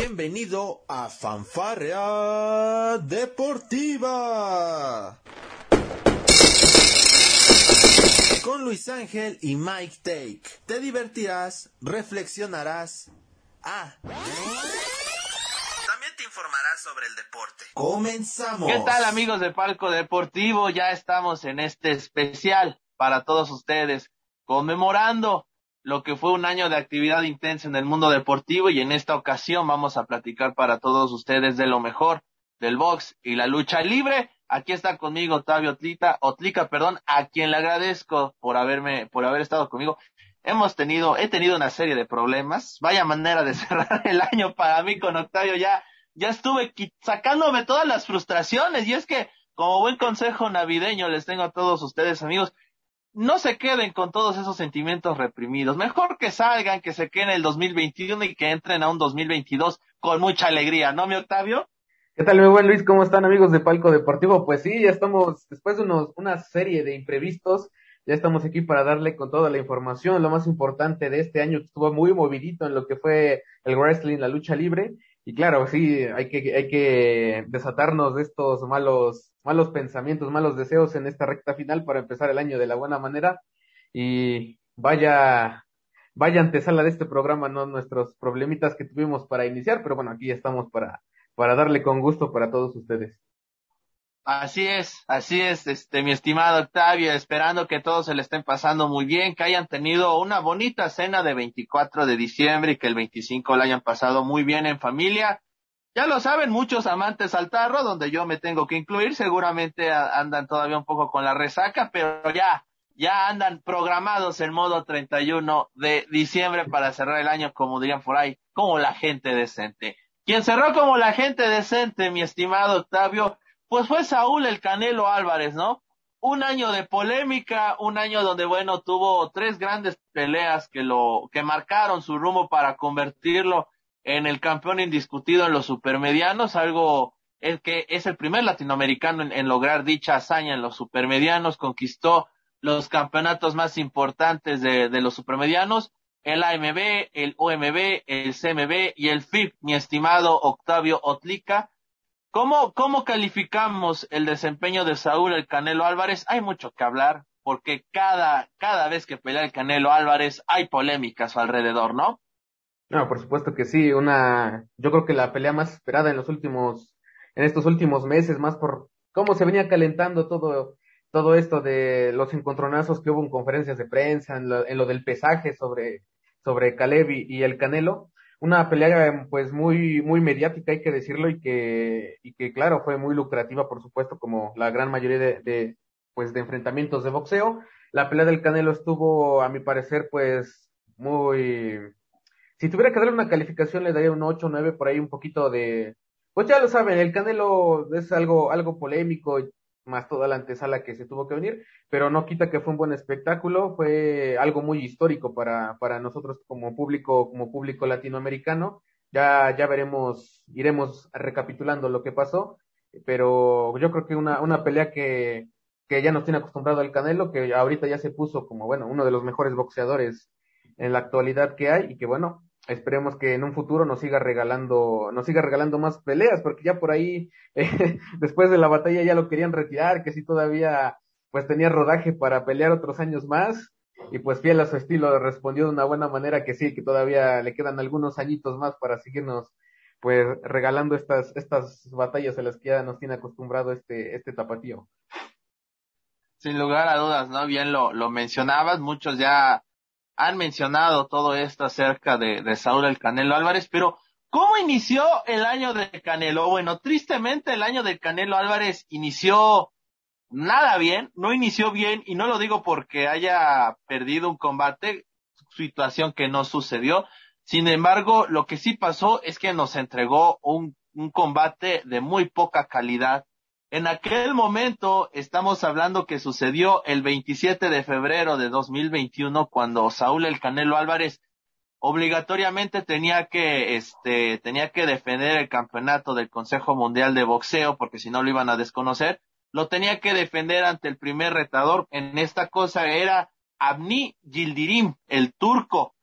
Bienvenido a Fanfarea Deportiva. Con Luis Ángel y Mike Take. Te divertirás, reflexionarás. Ah. También te informarás sobre el deporte. Comenzamos. ¿Qué tal amigos de Palco Deportivo? Ya estamos en este especial para todos ustedes, conmemorando lo que fue un año de actividad intensa en el mundo deportivo y en esta ocasión vamos a platicar para todos ustedes de lo mejor del box y la lucha libre. Aquí está conmigo Octavio Otlita, Otlica, perdón, a quien le agradezco por haberme, por haber estado conmigo. Hemos tenido, he tenido una serie de problemas. Vaya manera de cerrar el año para mí con Octavio. Ya, ya estuve sacándome todas las frustraciones y es que como buen consejo navideño les tengo a todos ustedes amigos, no se queden con todos esos sentimientos reprimidos. Mejor que salgan, que se queden el 2021 y que entren a un 2022 con mucha alegría, ¿no, mi Octavio? ¿Qué tal, mi buen Luis? ¿Cómo están, amigos de Palco Deportivo? Pues sí, ya estamos, después de unos, una serie de imprevistos, ya estamos aquí para darle con toda la información. Lo más importante de este año estuvo muy movidito en lo que fue el wrestling, la lucha libre. Y claro, sí, hay que, hay que desatarnos de estos malos, malos pensamientos, malos deseos en esta recta final para empezar el año de la buena manera. Y vaya, vaya antesala de este programa, no nuestros problemitas que tuvimos para iniciar, pero bueno, aquí estamos para, para darle con gusto para todos ustedes. Así es, así es, este, mi estimado Octavio, esperando que todos se le estén pasando muy bien, que hayan tenido una bonita cena de 24 de diciembre y que el 25 la hayan pasado muy bien en familia. Ya lo saben muchos amantes al tarro, donde yo me tengo que incluir, seguramente andan todavía un poco con la resaca, pero ya, ya andan programados en modo 31 de diciembre para cerrar el año, como dirían por ahí, como la gente decente. Quien cerró como la gente decente, mi estimado Octavio, pues fue Saúl el Canelo Álvarez, ¿no? Un año de polémica, un año donde, bueno, tuvo tres grandes peleas que lo, que marcaron su rumbo para convertirlo en el campeón indiscutido en los supermedianos, algo el que es el primer latinoamericano en, lograr dicha hazaña en los supermedianos, conquistó los campeonatos más importantes de, los supermedianos, el AMB, el OMB, el CMB y el FIP, mi estimado Octavio Otlica, ¿Cómo, ¿Cómo calificamos el desempeño de Saúl el Canelo Álvarez? Hay mucho que hablar, porque cada, cada vez que pelea el Canelo Álvarez hay polémicas alrededor, ¿no? No, por supuesto que sí, una, yo creo que la pelea más esperada en los últimos, en estos últimos meses, más por cómo se venía calentando todo, todo esto de los encontronazos que hubo en conferencias de prensa, en lo, en lo del pesaje sobre, sobre Caleb y el Canelo, una pelea pues muy muy mediática hay que decirlo y que y que claro fue muy lucrativa por supuesto como la gran mayoría de, de pues de enfrentamientos de boxeo. La pelea del Canelo estuvo a mi parecer pues muy si tuviera que darle una calificación le daría un 8 o 9 por ahí un poquito de pues ya lo saben el Canelo es algo algo polémico más toda la antesala que se tuvo que venir, pero no quita que fue un buen espectáculo, fue algo muy histórico para, para nosotros como público, como público latinoamericano. Ya, ya veremos, iremos recapitulando lo que pasó, pero yo creo que una, una pelea que, que ya nos tiene acostumbrado al Canelo, que ahorita ya se puso como, bueno, uno de los mejores boxeadores en la actualidad que hay, y que bueno, esperemos que en un futuro nos siga regalando, nos siga regalando más peleas, porque ya por ahí, eh, después de la batalla ya lo querían retirar, que si todavía pues tenía rodaje para pelear otros años más, y pues fiel a su estilo respondió de una buena manera que sí, que todavía le quedan algunos añitos más para seguirnos pues regalando estas, estas batallas a las que ya nos tiene acostumbrado este, este tapatío. Sin lugar a dudas, ¿no? Bien lo, lo mencionabas, muchos ya han mencionado todo esto acerca de, Saúl el Canelo Álvarez, pero ¿cómo inició el año de Canelo? Bueno, tristemente el año de Canelo Álvarez inició nada bien, no inició bien y no lo digo porque haya perdido un combate, situación que no sucedió. Sin embargo, lo que sí pasó es que nos entregó un combate de muy poca calidad en aquel momento estamos hablando que sucedió el 27 de febrero de 2021 cuando Saúl El Canelo Álvarez obligatoriamente tenía que este tenía que defender el campeonato del Consejo Mundial de Boxeo porque si no lo iban a desconocer, lo tenía que defender ante el primer retador. En esta cosa era Abni Gildirim, el turco.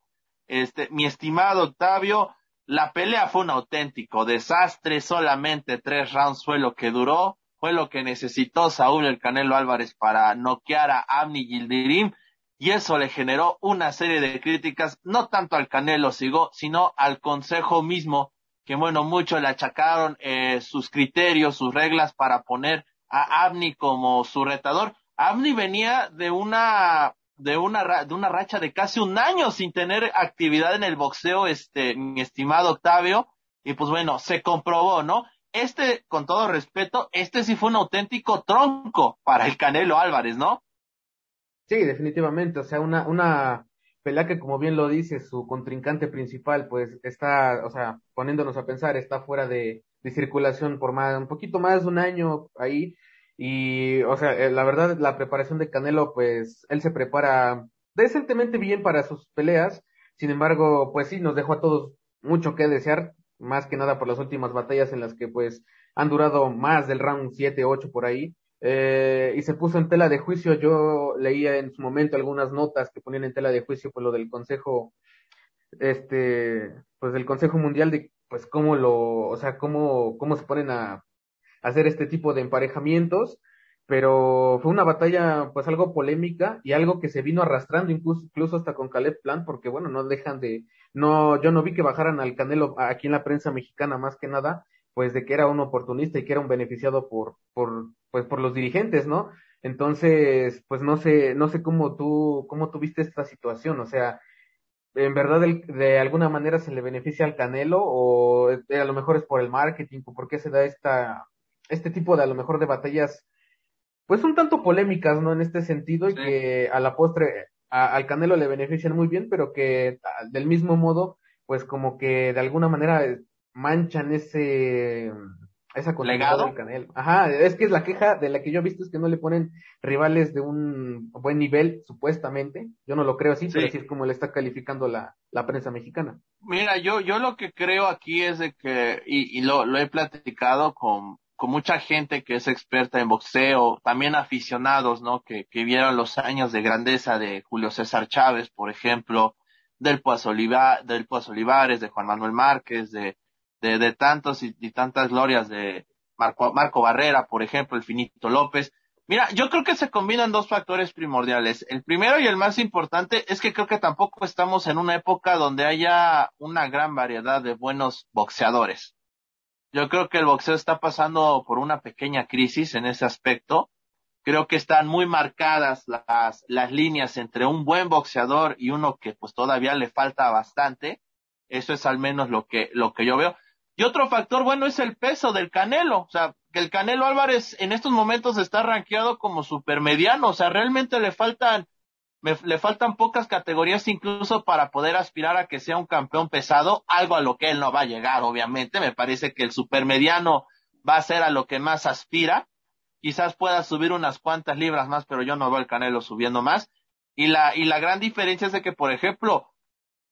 Este, mi estimado Octavio, la pelea fue un auténtico desastre, solamente tres rounds fue lo que duró, fue lo que necesitó Saúl el Canelo Álvarez para noquear a Abni Gildirim, y eso le generó una serie de críticas, no tanto al Canelo Sigo, sino al Consejo mismo, que bueno, muchos le achacaron eh, sus criterios, sus reglas para poner a Abni como su retador. Abni venía de una de una de una racha de casi un año sin tener actividad en el boxeo, este mi estimado Octavio, y pues bueno, se comprobó, ¿no? Este, con todo respeto, este sí fue un auténtico tronco para el Canelo Álvarez, ¿no? Sí, definitivamente, o sea, una, una pelea que como bien lo dice, su contrincante principal, pues está, o sea, poniéndonos a pensar, está fuera de, de circulación por más, un poquito más de un año ahí, y, o sea, eh, la verdad, la preparación de Canelo, pues, él se prepara decentemente bien para sus peleas, sin embargo, pues sí, nos dejó a todos mucho que desear, más que nada por las últimas batallas en las que, pues, han durado más del round 7, 8 por ahí, eh, y se puso en tela de juicio. Yo leía en su momento algunas notas que ponían en tela de juicio por lo del Consejo, este, pues del Consejo Mundial de, pues cómo lo, o sea, cómo, cómo se ponen a, hacer este tipo de emparejamientos, pero fue una batalla pues algo polémica y algo que se vino arrastrando incluso, incluso hasta con Caleb Plan, porque bueno, no dejan de, no, yo no vi que bajaran al Canelo aquí en la prensa mexicana más que nada, pues de que era un oportunista y que era un beneficiado por, por, pues por los dirigentes, ¿no? Entonces, pues no sé, no sé cómo tú, cómo tuviste esta situación, o sea, en verdad de alguna manera se le beneficia al Canelo o a lo mejor es por el marketing o por qué se da esta, este tipo de a lo mejor de batallas, pues un tanto polémicas, ¿no? En este sentido y que a la postre al Canelo le benefician muy bien, pero que del mismo modo, pues como que de alguna manera manchan ese esa ¿Legado? del Canelo. Ajá, es que es la queja de la que yo he visto es que no le ponen rivales de un buen nivel, supuestamente. Yo no lo creo así, pero así es como le está calificando la, la prensa mexicana. Mira, yo, yo lo que creo aquí es de que, y, y lo, lo he platicado con, con mucha gente que es experta en boxeo, también aficionados, ¿no? Que, que vieron los años de grandeza de Julio César Chávez, por ejemplo, del Paz, Oliva, del Olivares, de Juan Manuel Márquez, de, de, de tantos y, tantas glorias de Marco, Marco Barrera, por ejemplo, el Finito López. Mira, yo creo que se combinan dos factores primordiales. El primero y el más importante es que creo que tampoco estamos en una época donde haya una gran variedad de buenos boxeadores. Yo creo que el boxeo está pasando por una pequeña crisis en ese aspecto. Creo que están muy marcadas las, las líneas entre un buen boxeador y uno que pues todavía le falta bastante. Eso es al menos lo que, lo que yo veo. Y otro factor bueno es el peso del Canelo. O sea, que el Canelo Álvarez en estos momentos está rankeado como supermediano. O sea, realmente le faltan, le faltan pocas categorías incluso para poder aspirar a que sea un campeón pesado. Algo a lo que él no va a llegar, obviamente. Me parece que el supermediano va a ser a lo que más aspira. Quizás pueda subir unas cuantas libras más, pero yo no veo al Canelo subiendo más. Y la, y la gran diferencia es de que, por ejemplo,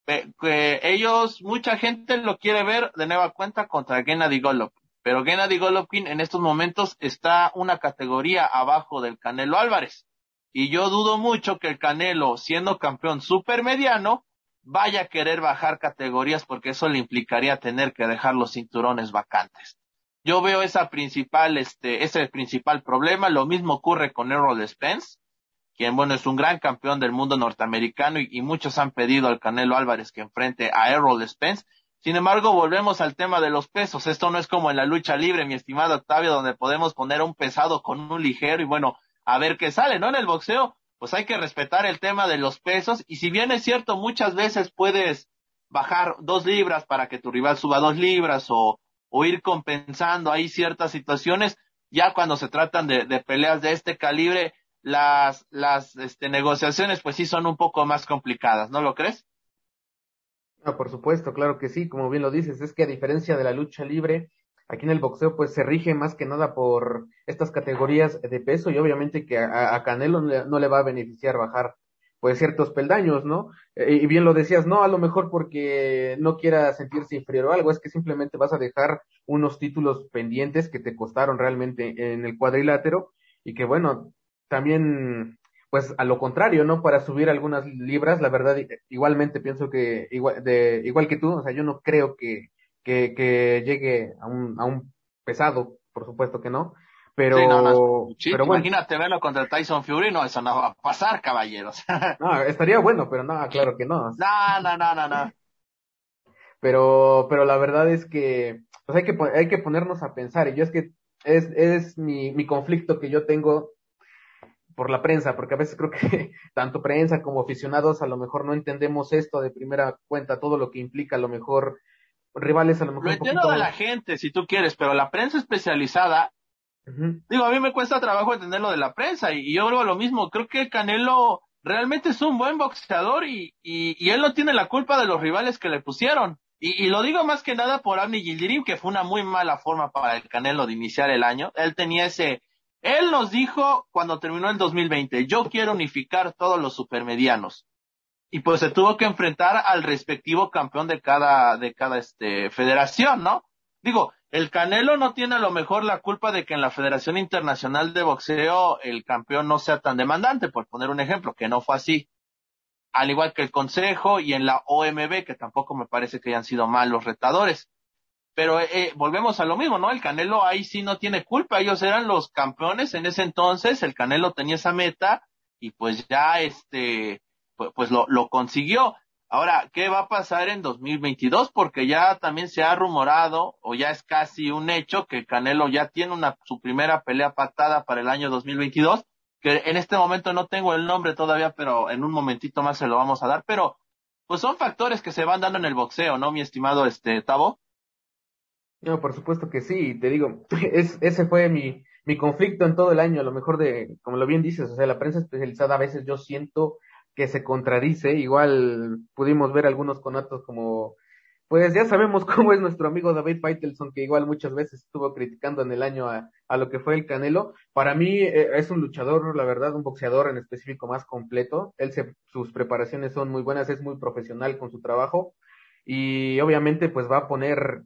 que ellos, mucha gente lo quiere ver de nueva cuenta contra Gennady Golovkin. Pero Gennady Golovkin en estos momentos está una categoría abajo del Canelo Álvarez. Y yo dudo mucho que el Canelo, siendo campeón supermediano, vaya a querer bajar categorías porque eso le implicaría tener que dejar los cinturones vacantes. Yo veo esa principal, este, ese principal problema. Lo mismo ocurre con Errol Spence quien bueno es un gran campeón del mundo norteamericano y, muchos han pedido al Canelo Álvarez que enfrente a Errol Spence. Sin embargo, volvemos al tema de los pesos. Esto no es como en la lucha libre, mi estimado Octavio, donde podemos poner un pesado con un ligero y bueno, a ver qué sale, ¿no? En el boxeo, pues hay que respetar el tema de los pesos y si bien es cierto, muchas veces puedes bajar dos libras para que tu rival suba dos libras o, ir compensando ahí ciertas situaciones, ya cuando se tratan de, peleas de este calibre, las, las este, negociaciones pues sí son un poco más complicadas, ¿no lo crees? No, por supuesto, claro que sí, como bien lo dices, es que a diferencia de la lucha libre, aquí en el boxeo pues se rige más que nada por estas categorías de peso y obviamente que a, Canelo no le, va a beneficiar bajar pues ciertos peldaños, ¿no? Eh, y bien lo decías, no, a lo mejor porque no quiera sentirse inferior o algo, es que simplemente vas a dejar unos títulos pendientes que te costaron realmente en el cuadrilátero y que bueno, también, pues a lo contrario, ¿no? Para subir algunas libras, la verdad, igualmente pienso que, igual, de, igual que tú, o sea, yo no creo que, que, que llegue a un, a un pesado, por supuesto que no. Pero, pero bueno. imagínate verlo contra Tyson Fury, no, eso no va a pasar, caballeros. no, estaría bueno, pero no, claro que no. No, no, no, no, no. Pero, pero la verdad es que, pues hay que, hay que ponernos a pensar, y yo es que es, es mi, mi conflicto que yo tengo por la prensa, porque a veces creo que tanto prensa como aficionados a lo mejor no entendemos esto de primera cuenta, todo lo que implica a lo mejor rivales a lo mejor. Lo entiendo de la gente, si tú quieres, pero la prensa especializada, digo, a mí me cuesta trabajo entender lo de la prensa y, yo vuelvo a lo mismo, creo que Canelo realmente es un buen boxeador y, y, y él no tiene la culpa de los rivales que le pusieron. Y, y, lo digo más que nada por Abni Gildirim, que fue una muy mala forma para el Canelo de iniciar el año. Él tenía ese, él nos dijo cuando terminó el 2020, yo quiero unificar todos los supermedianos. Y pues se tuvo que enfrentar al respectivo campeón de cada, de cada este, federación, ¿no? Digo, el Canelo no tiene a lo mejor la culpa de que en la Federación Internacional de Boxeo el campeón no sea tan demandante, por poner un ejemplo, que no fue así. Al igual que el Consejo y en la OMB, que tampoco me parece que hayan sido malos retadores. Pero eh, eh, volvemos a lo mismo, ¿no? El Canelo ahí sí no tiene culpa, ellos eran los campeones en ese entonces, el Canelo tenía esa meta y pues ya este, pues, lo, lo consiguió. Ahora, ¿qué va a pasar en 2022? Porque ya también se ha rumorado, o ya es casi un hecho, que Canelo ya tiene una, su primera pelea patada para el año 2022, que en este momento no tengo el nombre todavía, pero en un momentito más se lo vamos a dar, pero pues son factores que se van dando en el boxeo, ¿no, mi estimado este Tavo? No, por supuesto que sí, te digo, es, ese fue mi, mi conflicto en todo el año, a lo mejor de, como lo bien dices, o sea, la prensa especializada a veces yo siento que se contradice, igual pudimos ver algunos conatos como, pues ya sabemos cómo es nuestro amigo David Faitelson, que igual muchas veces estuvo criticando en el año a, a lo que fue el Canelo. Para mí eh, es un luchador, la verdad, un boxeador en específico más completo. Él se, sus preparaciones son muy buenas, es muy profesional con su trabajo y obviamente pues va a poner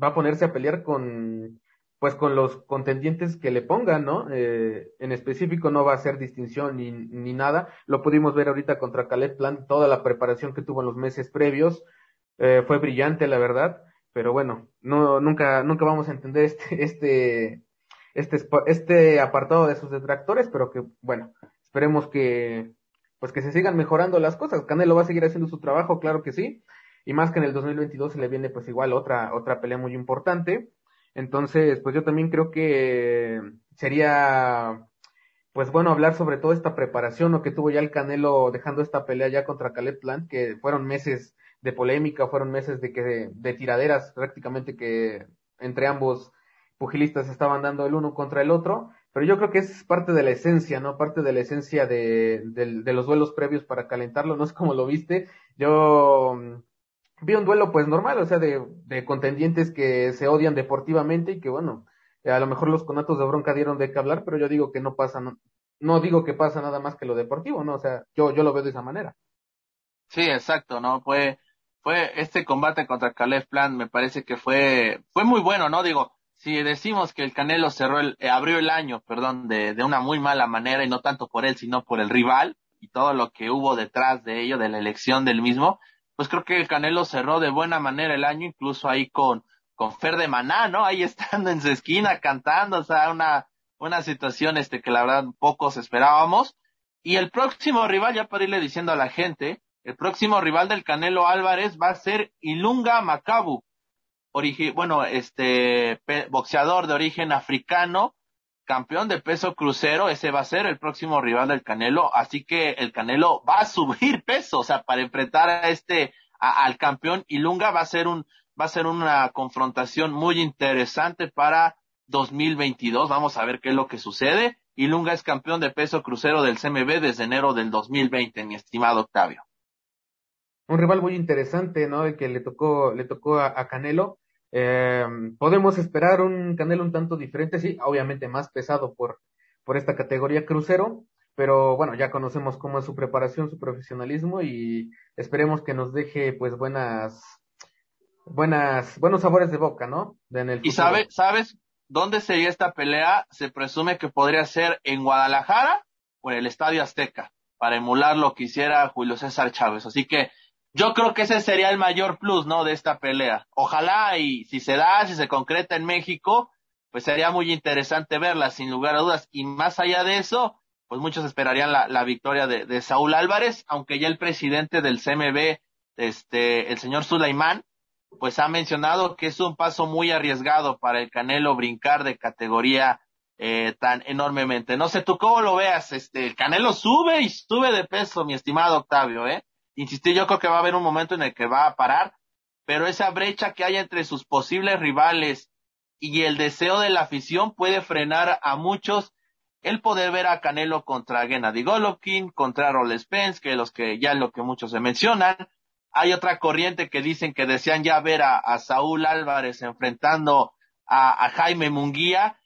va a ponerse a pelear con, pues con los contendientes que le pongan, ¿no? Eh, en específico no va a hacer distinción ni, ni nada. Lo pudimos ver ahorita contra Caleb Plant, toda la preparación que tuvo en los meses previos. Eh, fue brillante, la verdad. Pero bueno, no, nunca, nunca vamos a entender este, este, este, este apartado de sus detractores, pero que, bueno, esperemos que, pues que se sigan mejorando las cosas. Canelo va a seguir haciendo su trabajo, claro que sí y más que en el 2022 se le viene pues igual otra, otra pelea muy importante. Entonces, pues yo también creo que sería pues bueno hablar sobre toda esta preparación o que tuvo ya el Canelo dejando esta pelea ya contra Caleb Plant, que fueron meses de polémica, fueron meses de que de, tiraderas prácticamente que entre ambos pugilistas estaban dando el uno contra el otro, pero yo creo que es parte de la esencia, ¿no? Parte de la esencia de, de, de los duelos previos para calentarlo, no es como lo viste. Yo vi un duelo pues normal, o sea, de, de contendientes que se odian deportivamente y que bueno, a lo mejor los conatos de bronca dieron de qué hablar, pero yo digo que no pasa, no, no digo que pasa nada más que lo deportivo, ¿no? O sea, yo, yo lo veo de esa manera. Sí, exacto, ¿no? Fue, fue este combate contra Caleb Plant, me parece que fue, fue muy bueno, ¿no? Digo, si decimos que el Canelo cerró el, eh, abrió el año, perdón, de, de una muy mala manera y no tanto por él, sino por el rival y todo lo que hubo detrás de ello, de la elección del mismo, pues creo que el Canelo cerró de buena manera el año, incluso ahí con, con Fer de Maná, ¿no? Ahí estando en su esquina cantando, o sea, una, una situación este que la verdad pocos esperábamos. Y el próximo rival, ya para irle diciendo a la gente, el próximo rival del Canelo Álvarez va a ser Ilunga Macabu, bueno, este boxeador de origen africano, campeón de peso crucero, ese va a ser el próximo rival del Canelo, así que el Canelo va a subir peso, o sea, para enfrentar a este, al campeón y Lunga va a ser un, va a ser una confrontación muy interesante para 2022, vamos a ver qué es lo que sucede, y Lunga es campeón de peso crucero del CMB desde enero del 2020, mi estimado Octavio. Un rival muy interesante, ¿no? El que le tocó, le tocó a Canelo eh, podemos esperar un Canelo un tanto diferente, sí, obviamente más pesado por, por esta categoría crucero, pero bueno, ya conocemos cómo es su preparación, su profesionalismo y esperemos que nos deje pues buenas, buenas, buenos sabores de boca, ¿no? y sabe, ¿sabes dónde sería esta pelea? Se presume que podría ser en Guadalajara o en el Estadio Azteca, para emular lo que hiciera Julio César Chávez. Así que yo creo que ese sería el mayor plus, ¿no? De esta pelea. Ojalá y si se da, si se concreta en México, pues sería muy interesante verla, sin lugar a dudas. Y más allá de eso, pues muchos esperarían la, la victoria de, de, Saúl Álvarez, aunque ya el presidente del CMB, este, el señor Sulaimán, pues ha mencionado que es un paso muy arriesgado para el Canelo brincar de categoría eh, tan enormemente. No sé tú cómo lo veas, este, el Canelo sube y sube de peso, mi estimado Octavio, ¿eh? Insistí, yo creo que va a haber un momento en el que va a parar, pero esa brecha que hay entre sus posibles rivales y el deseo de la afición puede frenar a muchos el poder ver a Canelo contra Gennady Golovkin, contra Roll Spence, que los que ya lo que muchos se mencionan. Hay otra corriente que dicen que desean ya ver a, Saúl Álvarez enfrentando a Jaime Munguía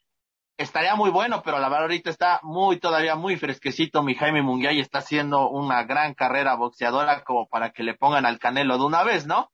estaría muy bueno, pero la verdad ahorita está muy, todavía muy fresquecito mi Jaime Munguía y está haciendo una gran carrera boxeadora como para que le pongan al Canelo de una vez, ¿no?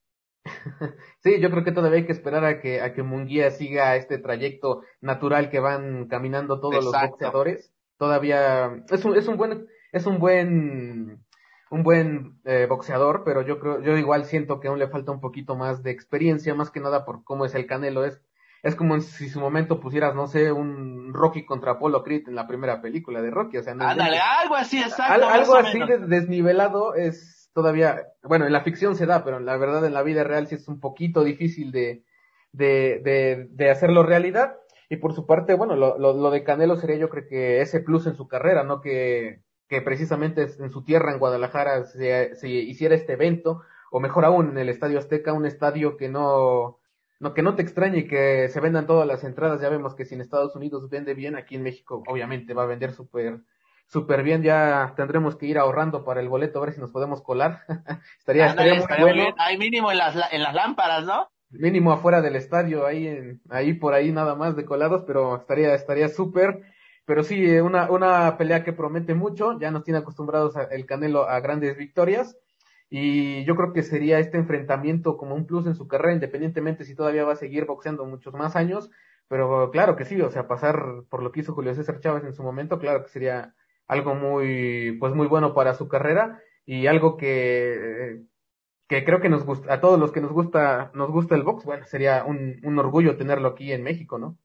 Sí, yo creo que todavía hay que esperar a que, a que Munguía siga este trayecto natural que van caminando todos los boxeadores. Todavía es un, es un buen, es un buen, un buen eh, boxeador, pero yo creo, yo igual siento que aún le falta un poquito más de experiencia, más que nada por cómo es el Canelo, es es como si su momento pusieras, no sé, un Rocky contra Apollo Creed en la primera película de Rocky, o sea, no Ándale, algo así, exacto. algo así desnivelado es todavía, bueno, en la ficción se da, pero la verdad en la vida real sí es un poquito difícil de, de, de, de hacerlo realidad. Y por su parte, bueno, lo, lo, lo de Canelo sería yo creo que ese plus en su carrera, ¿no? Que, que precisamente en su tierra, en Guadalajara, se, se hiciera este evento, o mejor aún, en el Estadio Azteca, un estadio que no, no, que no te extrañe que se vendan todas las entradas. Ya vemos que si en Estados Unidos vende bien, aquí en México obviamente va a vender súper súper bien. Ya tendremos que ir ahorrando para el boleto a ver si nos podemos colar. estaría, estaría, muy bueno. Hay mínimo en las, en las lámparas, ¿no? Mínimo afuera del estadio, ahí en, ahí por ahí nada más de colados, pero estaría, estaría súper. Pero sí, una, una pelea que promete mucho. Ya nos tiene acostumbrados el Canelo a grandes victorias y yo creo que sería este enfrentamiento como un plus en su carrera, independientemente si todavía va a seguir boxeando muchos más años, pero claro que sí, o sea, pasar por lo que hizo Julio César Chávez en su momento, claro que sería algo muy, pues muy bueno para su carrera y algo que, que creo que nos gusta, a todos los que nos gusta, nos gusta el box, bueno, sería un, un orgullo tenerlo aquí en México, ¿no?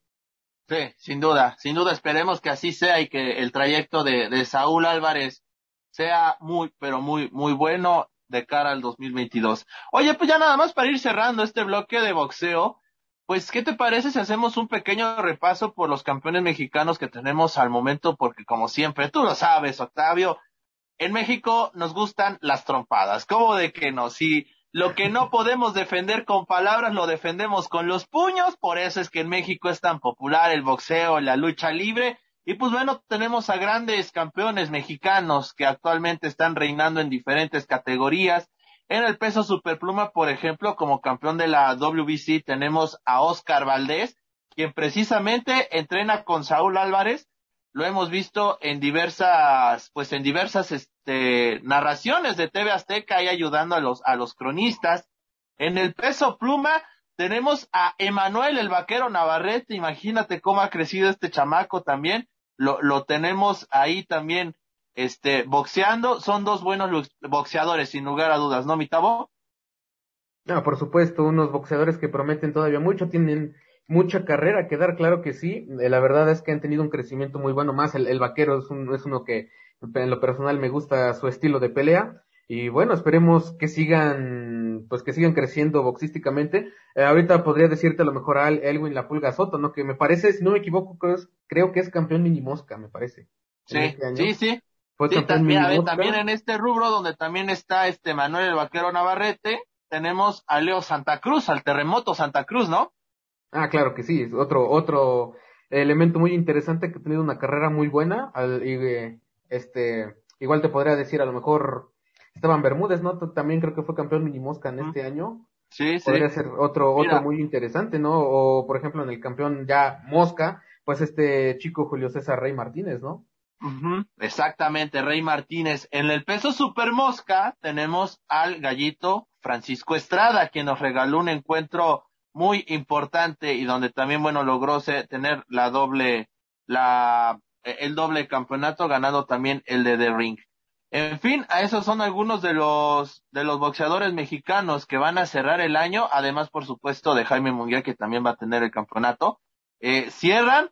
Sí, sin duda, sin duda esperemos que así sea y que el trayecto de, de Saúl Álvarez sea muy, pero muy, muy bueno de cara al 2022. Oye, pues ya nada más para ir cerrando este bloque de boxeo, pues, ¿qué te parece si hacemos un pequeño repaso por los campeones mexicanos que tenemos al momento? Porque como siempre, tú lo sabes, Octavio, en México nos gustan las trompadas. ¿Cómo de que no? Si lo que no podemos defender con palabras lo defendemos con los puños, por eso es que en México es tan popular el boxeo, la lucha libre, y pues bueno, tenemos a grandes campeones mexicanos que actualmente están reinando en diferentes categorías. En el peso superpluma, por ejemplo, como campeón de la WBC tenemos a Oscar Valdés, quien precisamente entrena con Saúl Álvarez. Lo hemos visto en diversas, pues en diversas este, narraciones de TV Azteca y ayudando a los, a los cronistas. En el peso pluma tenemos a Emanuel el vaquero Navarrete, imagínate cómo ha crecido este chamaco también. Lo, lo tenemos ahí también, este, boxeando. Son dos buenos boxeadores, sin lugar a dudas, ¿no, mi tabo? No, por supuesto, unos boxeadores que prometen todavía mucho, tienen mucha carrera que dar, claro que sí. Eh, la verdad es que han tenido un crecimiento muy bueno, más el, el vaquero es, un, es uno que en lo personal me gusta su estilo de pelea. Y bueno, esperemos que sigan, pues que sigan creciendo boxísticamente. Eh, ahorita podría decirte a lo mejor a Elwin La Pulga Soto, ¿no? Que me parece, si no me equivoco, creo, que es campeón mini mosca, me parece. Sí, este sí, sí. sí también, también en este rubro donde también está este Manuel el Vaquero Navarrete, tenemos a Leo Santa Cruz, al terremoto Santa Cruz, ¿no? Ah, claro que sí, otro, otro elemento muy interesante que ha tenido una carrera muy buena, al, y, eh, este, igual te podría decir a lo mejor Esteban Bermúdez, ¿no? También creo que fue campeón mini mosca en este año. Sí, sí. Podría ser otro, otro muy interesante, ¿no? O, por ejemplo, en el campeón ya mosca, pues este chico Julio César Rey Martínez, ¿no? Exactamente, Rey Martínez. En el peso super mosca tenemos al gallito Francisco Estrada, quien nos regaló un encuentro muy importante y donde también, bueno, logró tener la doble, la, el doble campeonato, ganando también el de The Ring. En fin, a esos son algunos de los de los boxeadores mexicanos que van a cerrar el año, además por supuesto de Jaime Munguía que también va a tener el campeonato. Eh, cierran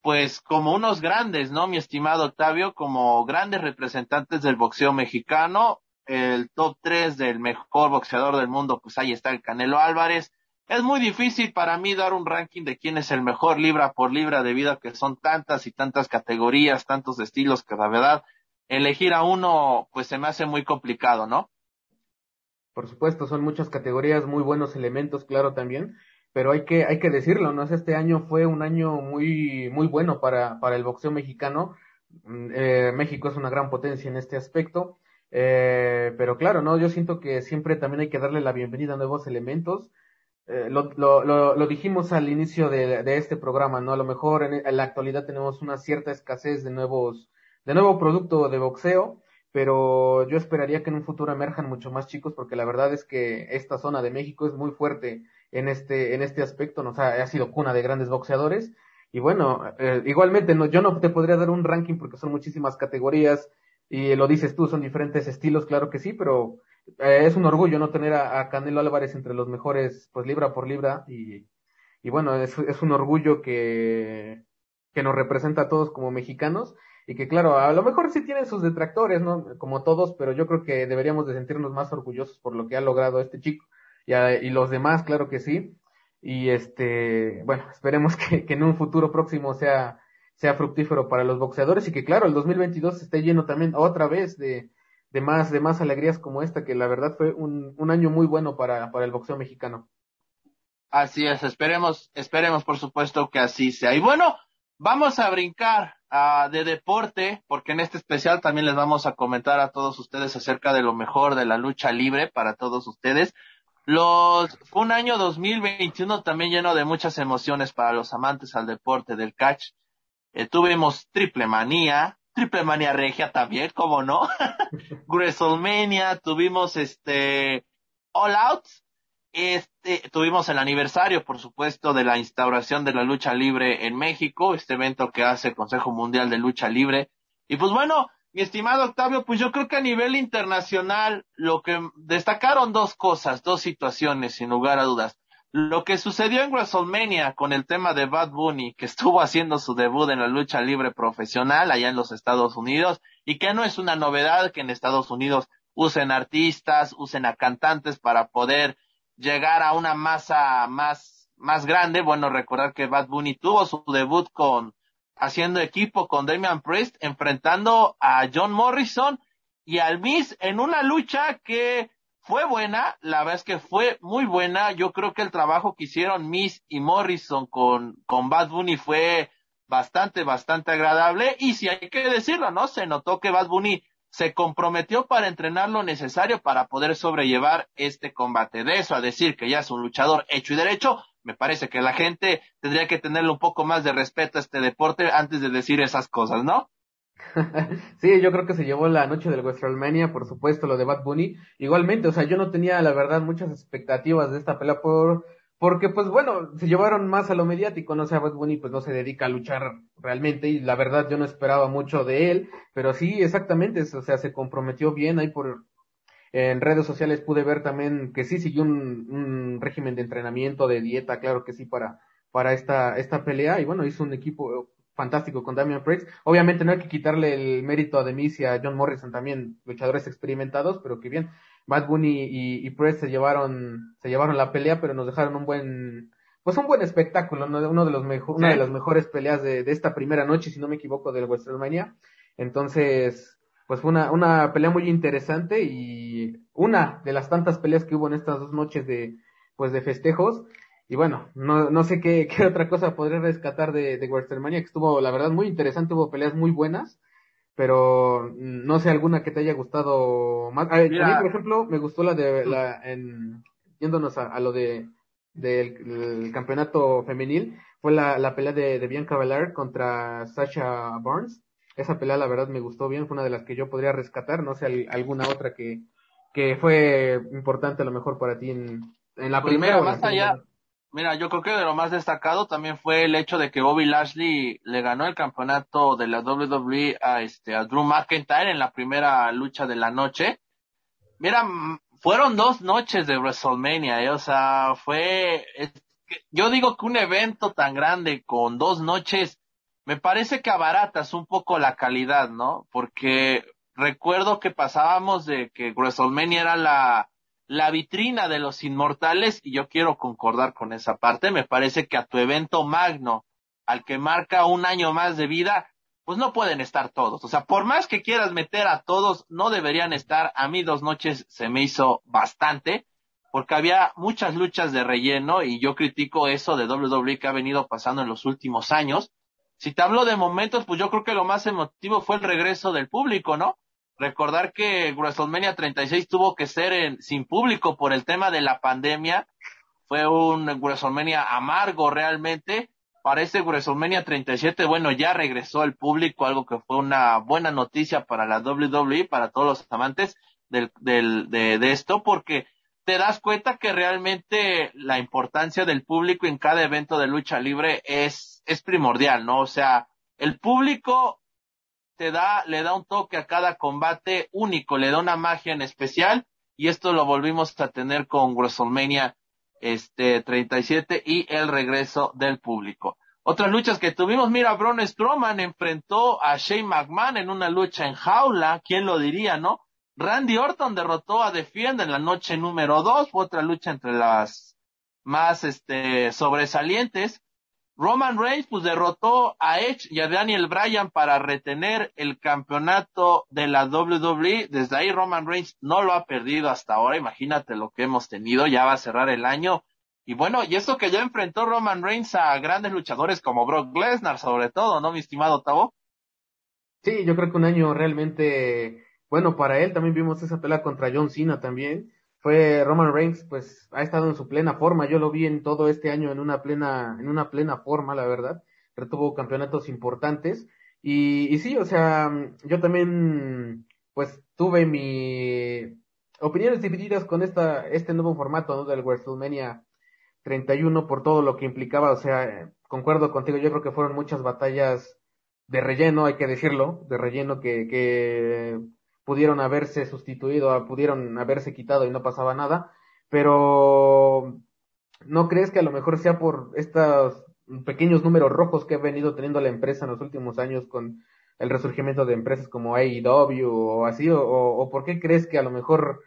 pues como unos grandes, ¿no? Mi estimado Octavio, como grandes representantes del boxeo mexicano, el top 3 del mejor boxeador del mundo, pues ahí está el Canelo Álvarez. Es muy difícil para mí dar un ranking de quién es el mejor libra por libra debido a que son tantas y tantas categorías, tantos estilos que la verdad elegir a uno, pues se me hace muy complicado, ¿no? Por supuesto, son muchas categorías, muy buenos elementos, claro, también, pero hay que, hay que decirlo, ¿no? Este año fue un año muy, muy bueno para, para el boxeo mexicano. Mm, eh, México es una gran potencia en este aspecto, eh, pero claro, ¿no? Yo siento que siempre también hay que darle la bienvenida a nuevos elementos. Eh, lo, lo, lo, dijimos al inicio de, de, este programa, ¿no? A lo mejor en la actualidad tenemos una cierta escasez de nuevos de nuevo producto de boxeo, pero yo esperaría que en un futuro emerjan mucho más chicos porque la verdad es que esta zona de México es muy fuerte en este, en este aspecto, nos ha, ha sido cuna de grandes boxeadores. Y bueno, eh, igualmente no, yo no te podría dar un ranking porque son muchísimas categorías y lo dices tú, son diferentes estilos, claro que sí, pero eh, es un orgullo no tener a, Canelo Álvarez entre los mejores, pues libra por libra y, y bueno, es, es un orgullo que, que nos representa a todos como mexicanos y que claro, a lo mejor sí tienen sus detractores, ¿no? Como todos, pero yo creo que deberíamos de sentirnos más orgullosos por lo que ha logrado este chico y, y los demás, claro que sí. Y este, bueno, esperemos que, que en un futuro próximo sea, sea fructífero para los boxeadores y que claro, el 2022 esté lleno también otra vez de, de más, de más alegrías como esta, que la verdad fue un, un año muy bueno para, para el boxeo mexicano. Así es, esperemos, esperemos por supuesto que así sea. Y bueno, vamos a brincar uh, de deporte, porque en este especial también les vamos a comentar a todos ustedes acerca de lo mejor de la lucha libre para todos ustedes. Los, fue un año 2021 también lleno de muchas emociones para los amantes al deporte del catch. Eh, tuvimos triple manía, triple manía regia también, como no. WrestleMania, tuvimos este All Out, este, tuvimos el aniversario, por supuesto, de la instauración de la lucha libre en México, este evento que hace el Consejo Mundial de Lucha Libre. Y pues bueno, mi estimado Octavio, pues yo creo que a nivel internacional lo que destacaron dos cosas, dos situaciones, sin lugar a dudas. Lo que sucedió en WrestleMania con el tema de Bad Bunny, que estuvo haciendo su debut en la lucha libre profesional allá en los Estados Unidos, y que no es una novedad que en Estados Unidos usen artistas, usen a cantantes para poder llegar a una masa más, más grande. Bueno, recordar que Bad Bunny tuvo su debut con, haciendo equipo con Damian Priest, enfrentando a John Morrison y al Miss en una lucha que fue buena, la verdad es que fue muy buena. Yo creo que el trabajo que hicieron Miss y Morrison con, con Bad Bunny fue bastante, bastante agradable. Y si hay que decirlo, ¿no? Se notó que Bad Bunny se comprometió para entrenar lo necesario para poder sobrellevar este combate. De eso a decir que ya es un luchador hecho y derecho, me parece que la gente tendría que tenerle un poco más de respeto a este deporte antes de decir esas cosas, ¿no? sí, yo creo que se llevó la noche del WrestleMania, por supuesto, lo de Bad Bunny. Igualmente, o sea, yo no tenía, la verdad, muchas expectativas de esta pelea por porque pues bueno, se llevaron más a lo mediático, no sé, Bad Bunny pues no se dedica a luchar realmente y la verdad yo no esperaba mucho de él, pero sí, exactamente, o sea, se comprometió bien ahí por, en redes sociales pude ver también que sí siguió un, un régimen de entrenamiento, de dieta, claro que sí, para, para esta, esta pelea y bueno, hizo un equipo fantástico con Damian Priest. Obviamente no hay que quitarle el mérito a Demis y a John Morrison también, luchadores experimentados, pero que bien, Bad Bunny y, y Press se llevaron, se llevaron la pelea, pero nos dejaron un buen, pues un buen espectáculo, uno de los mejor, una de las mejores peleas de, de, esta primera noche, si no me equivoco, del WrestleMania. Entonces, pues fue una, una pelea muy interesante y una de las tantas peleas que hubo en estas dos noches de, pues de festejos. Y bueno, no, no sé qué, qué otra cosa podría rescatar de, de WrestleMania, que estuvo, la verdad, muy interesante, hubo peleas muy buenas pero no sé alguna que te haya gustado más. A, mí, por ejemplo, me gustó la de la en yéndonos a, lo de del campeonato femenil, fue la, la pelea de, de Bianca Belair contra Sasha Barnes. Esa pelea la verdad me gustó bien, fue una de las que yo podría rescatar, no sé alguna otra que que fue importante a lo mejor para ti en, en la pues primera. más allá, Mira, yo creo que de lo más destacado también fue el hecho de que Bobby Lashley le ganó el campeonato de la WWE a este a Drew McIntyre en la primera lucha de la noche. Mira, fueron dos noches de WrestleMania, ¿eh? o sea, fue yo digo que un evento tan grande con dos noches me parece que abaratas un poco la calidad, ¿no? Porque recuerdo que pasábamos de que WrestleMania era la la vitrina de los inmortales, y yo quiero concordar con esa parte, me parece que a tu evento magno, al que marca un año más de vida, pues no pueden estar todos. O sea, por más que quieras meter a todos, no deberían estar. A mí dos noches se me hizo bastante, porque había muchas luchas de relleno, y yo critico eso de WWE que ha venido pasando en los últimos años. Si te hablo de momentos, pues yo creo que lo más emotivo fue el regreso del público, ¿no? Recordar que WrestleMania 36 tuvo que ser en, sin público por el tema de la pandemia. Fue un WrestleMania amargo realmente. Para este WrestleMania 37, bueno, ya regresó el público, algo que fue una buena noticia para la WWE, para todos los amantes del, del, de, de esto, porque te das cuenta que realmente la importancia del público en cada evento de lucha libre es, es primordial, ¿no? O sea, el público te da, le da un toque a cada combate único, le da una magia en especial, y esto lo volvimos a tener con WrestleMania este 37 y el regreso del público. Otras luchas que tuvimos, mira, Braun Strowman enfrentó a Shane McMahon en una lucha en jaula, ¿quién lo diría, no? Randy Orton derrotó a Defiend en la noche número dos, fue otra lucha entre las más este sobresalientes. Roman Reigns pues derrotó a Edge y a Daniel Bryan para retener el campeonato de la WWE. Desde ahí Roman Reigns no lo ha perdido hasta ahora. Imagínate lo que hemos tenido. Ya va a cerrar el año. Y bueno, y esto que ya enfrentó Roman Reigns a grandes luchadores como Brock Lesnar, sobre todo, ¿no, mi estimado Tavo? Sí, yo creo que un año realmente bueno para él. También vimos esa pelea contra John Cena también fue Roman Reigns, pues ha estado en su plena forma. Yo lo vi en todo este año en una plena, en una plena forma, la verdad. Retuvo campeonatos importantes. Y, y sí, o sea, yo también, pues tuve mi opiniones divididas con esta, este nuevo formato, ¿no? Del WrestleMania 31 por todo lo que implicaba. O sea, concuerdo contigo, yo creo que fueron muchas batallas de relleno, hay que decirlo, de relleno que, que pudieron haberse sustituido, pudieron haberse quitado y no pasaba nada, pero ¿no crees que a lo mejor sea por estos pequeños números rojos que ha venido teniendo la empresa en los últimos años con el resurgimiento de empresas como AEW o así, o, o por qué crees que a lo mejor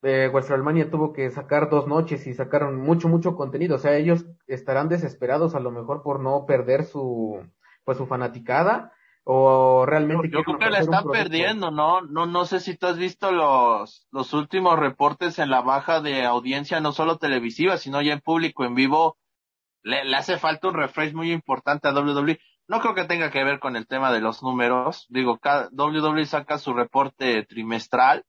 eh, WrestleMania tuvo que sacar dos noches y sacaron mucho, mucho contenido, o sea, ellos estarán desesperados a lo mejor por no perder su, pues su fanaticada, o realmente yo, creo que la están perdiendo no no no sé si tú has visto los los últimos reportes en la baja de audiencia no solo televisiva sino ya en público en vivo. Le, le hace falta un refresh muy importante a WWE no creo que tenga que ver con el tema de los números. Digo cada, WWE saca su reporte trimestral.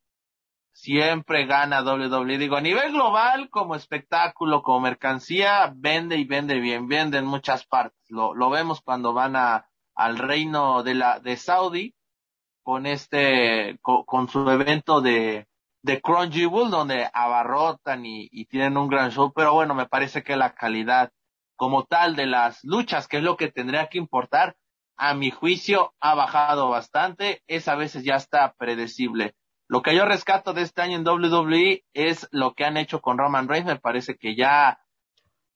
Siempre gana WWE digo a nivel global como espectáculo como mercancía vende y vende bien vende en muchas partes. Lo lo vemos cuando van a al reino de la de Saudi con este con, su evento de de Crunchyroll donde abarrotan y, y, tienen un gran show pero bueno me parece que la calidad como tal de las luchas que es lo que tendría que importar a mi juicio ha bajado bastante es a veces ya está predecible. Lo que yo rescato de este año en WWE es lo que han hecho con Roman Reigns me parece que ya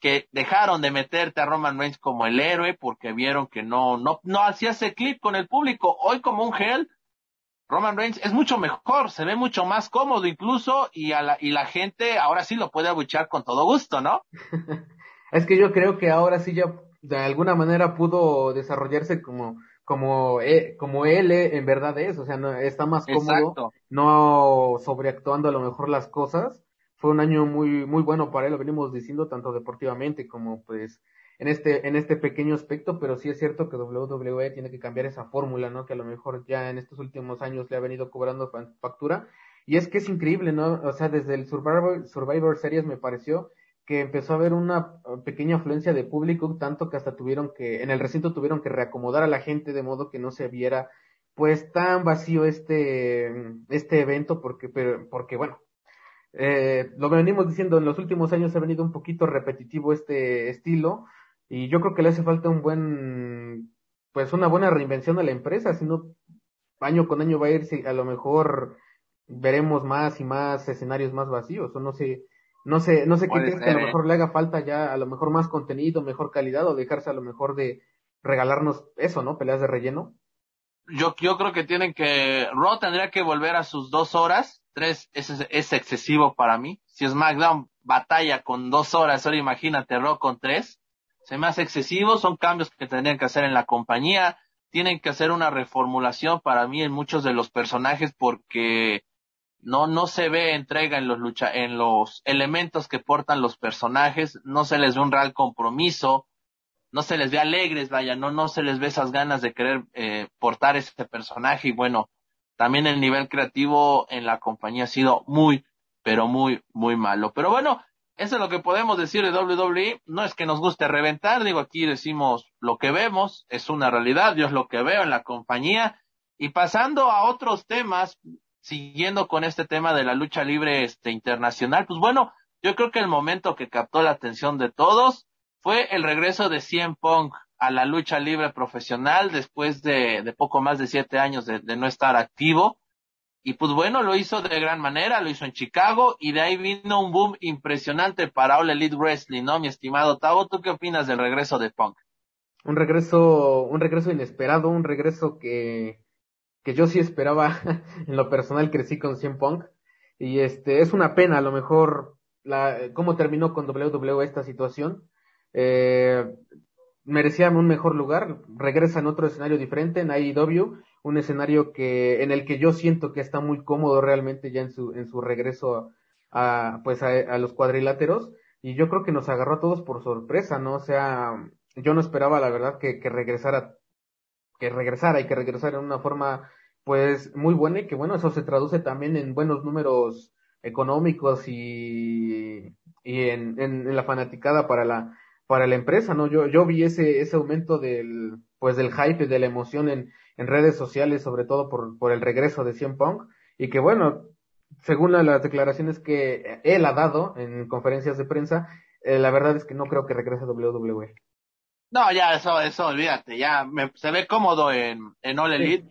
que dejaron de meterte a Roman Reigns como el héroe porque vieron que no, no, no hacía ese clip con el público. Hoy como un gel, Roman Reigns es mucho mejor, se ve mucho más cómodo incluso y a la, y la gente ahora sí lo puede abuchar con todo gusto, ¿no? es que yo creo que ahora sí ya de alguna manera pudo desarrollarse como, como, eh, como él eh, en verdad es, o sea, no, está más cómodo, no sobreactuando a lo mejor las cosas fue un año muy, muy bueno para él, lo venimos diciendo tanto deportivamente como pues en este, en este pequeño aspecto, pero sí es cierto que WWE tiene que cambiar esa fórmula, ¿no? Que a lo mejor ya en estos últimos años le ha venido cobrando factura. Y es que es increíble, ¿no? O sea, desde el Survivor, Survivor Series me pareció que empezó a haber una pequeña afluencia de público, tanto que hasta tuvieron que, en el recinto tuvieron que reacomodar a la gente de modo que no se viera pues tan vacío este, este evento, porque, pero, porque bueno, eh, lo venimos diciendo, en los últimos años ha venido un poquito repetitivo este estilo y yo creo que le hace falta un buen, pues una buena reinvención a la empresa, si no año con año va a ir, a lo mejor veremos más y más escenarios más vacíos, o no sé, no sé, no sé qué crees que a lo ¿eh? mejor le haga falta ya, a lo mejor más contenido, mejor calidad, o dejarse a lo mejor de regalarnos eso, ¿no? Peleas de relleno. Yo, yo creo que tienen que, Raw tendría que volver a sus dos horas, tres es, es excesivo para mí. Si SmackDown batalla con dos horas, ahora imagínate Raw con tres, se me hace excesivo, son cambios que tendrían que hacer en la compañía, tienen que hacer una reformulación para mí en muchos de los personajes porque no, no se ve entrega en los lucha, en los elementos que portan los personajes, no se les ve un real compromiso, no se les ve alegres, vaya, no, no se les ve esas ganas de querer eh, portar este personaje y bueno, también el nivel creativo en la compañía ha sido muy, pero muy, muy malo. Pero bueno, eso es lo que podemos decir de WWE. No es que nos guste reventar, digo, aquí decimos lo que vemos, es una realidad, yo es lo que veo en la compañía. Y pasando a otros temas, siguiendo con este tema de la lucha libre este, internacional, pues bueno, yo creo que el momento que captó la atención de todos fue el regreso de CM Punk a la lucha libre profesional después de, poco más de siete años de, no estar activo. Y pues bueno, lo hizo de gran manera, lo hizo en Chicago y de ahí vino un boom impresionante para All Elite Wrestling, ¿no? Mi estimado Tavo, ¿tú qué opinas del regreso de Punk? Un regreso, un regreso inesperado, un regreso que que yo sí esperaba, en lo personal crecí con CM Punk, y este, es una pena a lo mejor la, cómo terminó con WWE esta situación, eh, merecía un mejor lugar, regresa en otro escenario diferente, en AEW, un escenario que, en el que yo siento que está muy cómodo realmente ya en su, en su regreso a, pues a, los cuadriláteros, y yo creo que nos agarró a todos por sorpresa, ¿no? O sea, yo no esperaba la verdad que, que regresara que regresara y que regresara en una forma pues muy buena y que bueno, eso se traduce también en buenos números económicos y, y en, en, la fanaticada para la para la empresa, ¿no? Yo, yo vi ese, ese aumento del, pues del hype, de la emoción en, en redes sociales, sobre todo por, por el regreso de Cien Punk, y que bueno, según las declaraciones que él ha dado en conferencias de prensa, eh, la verdad es que no creo que regrese a WWE. No, ya, eso, eso, olvídate, ya me, se ve cómodo en, en All Elite.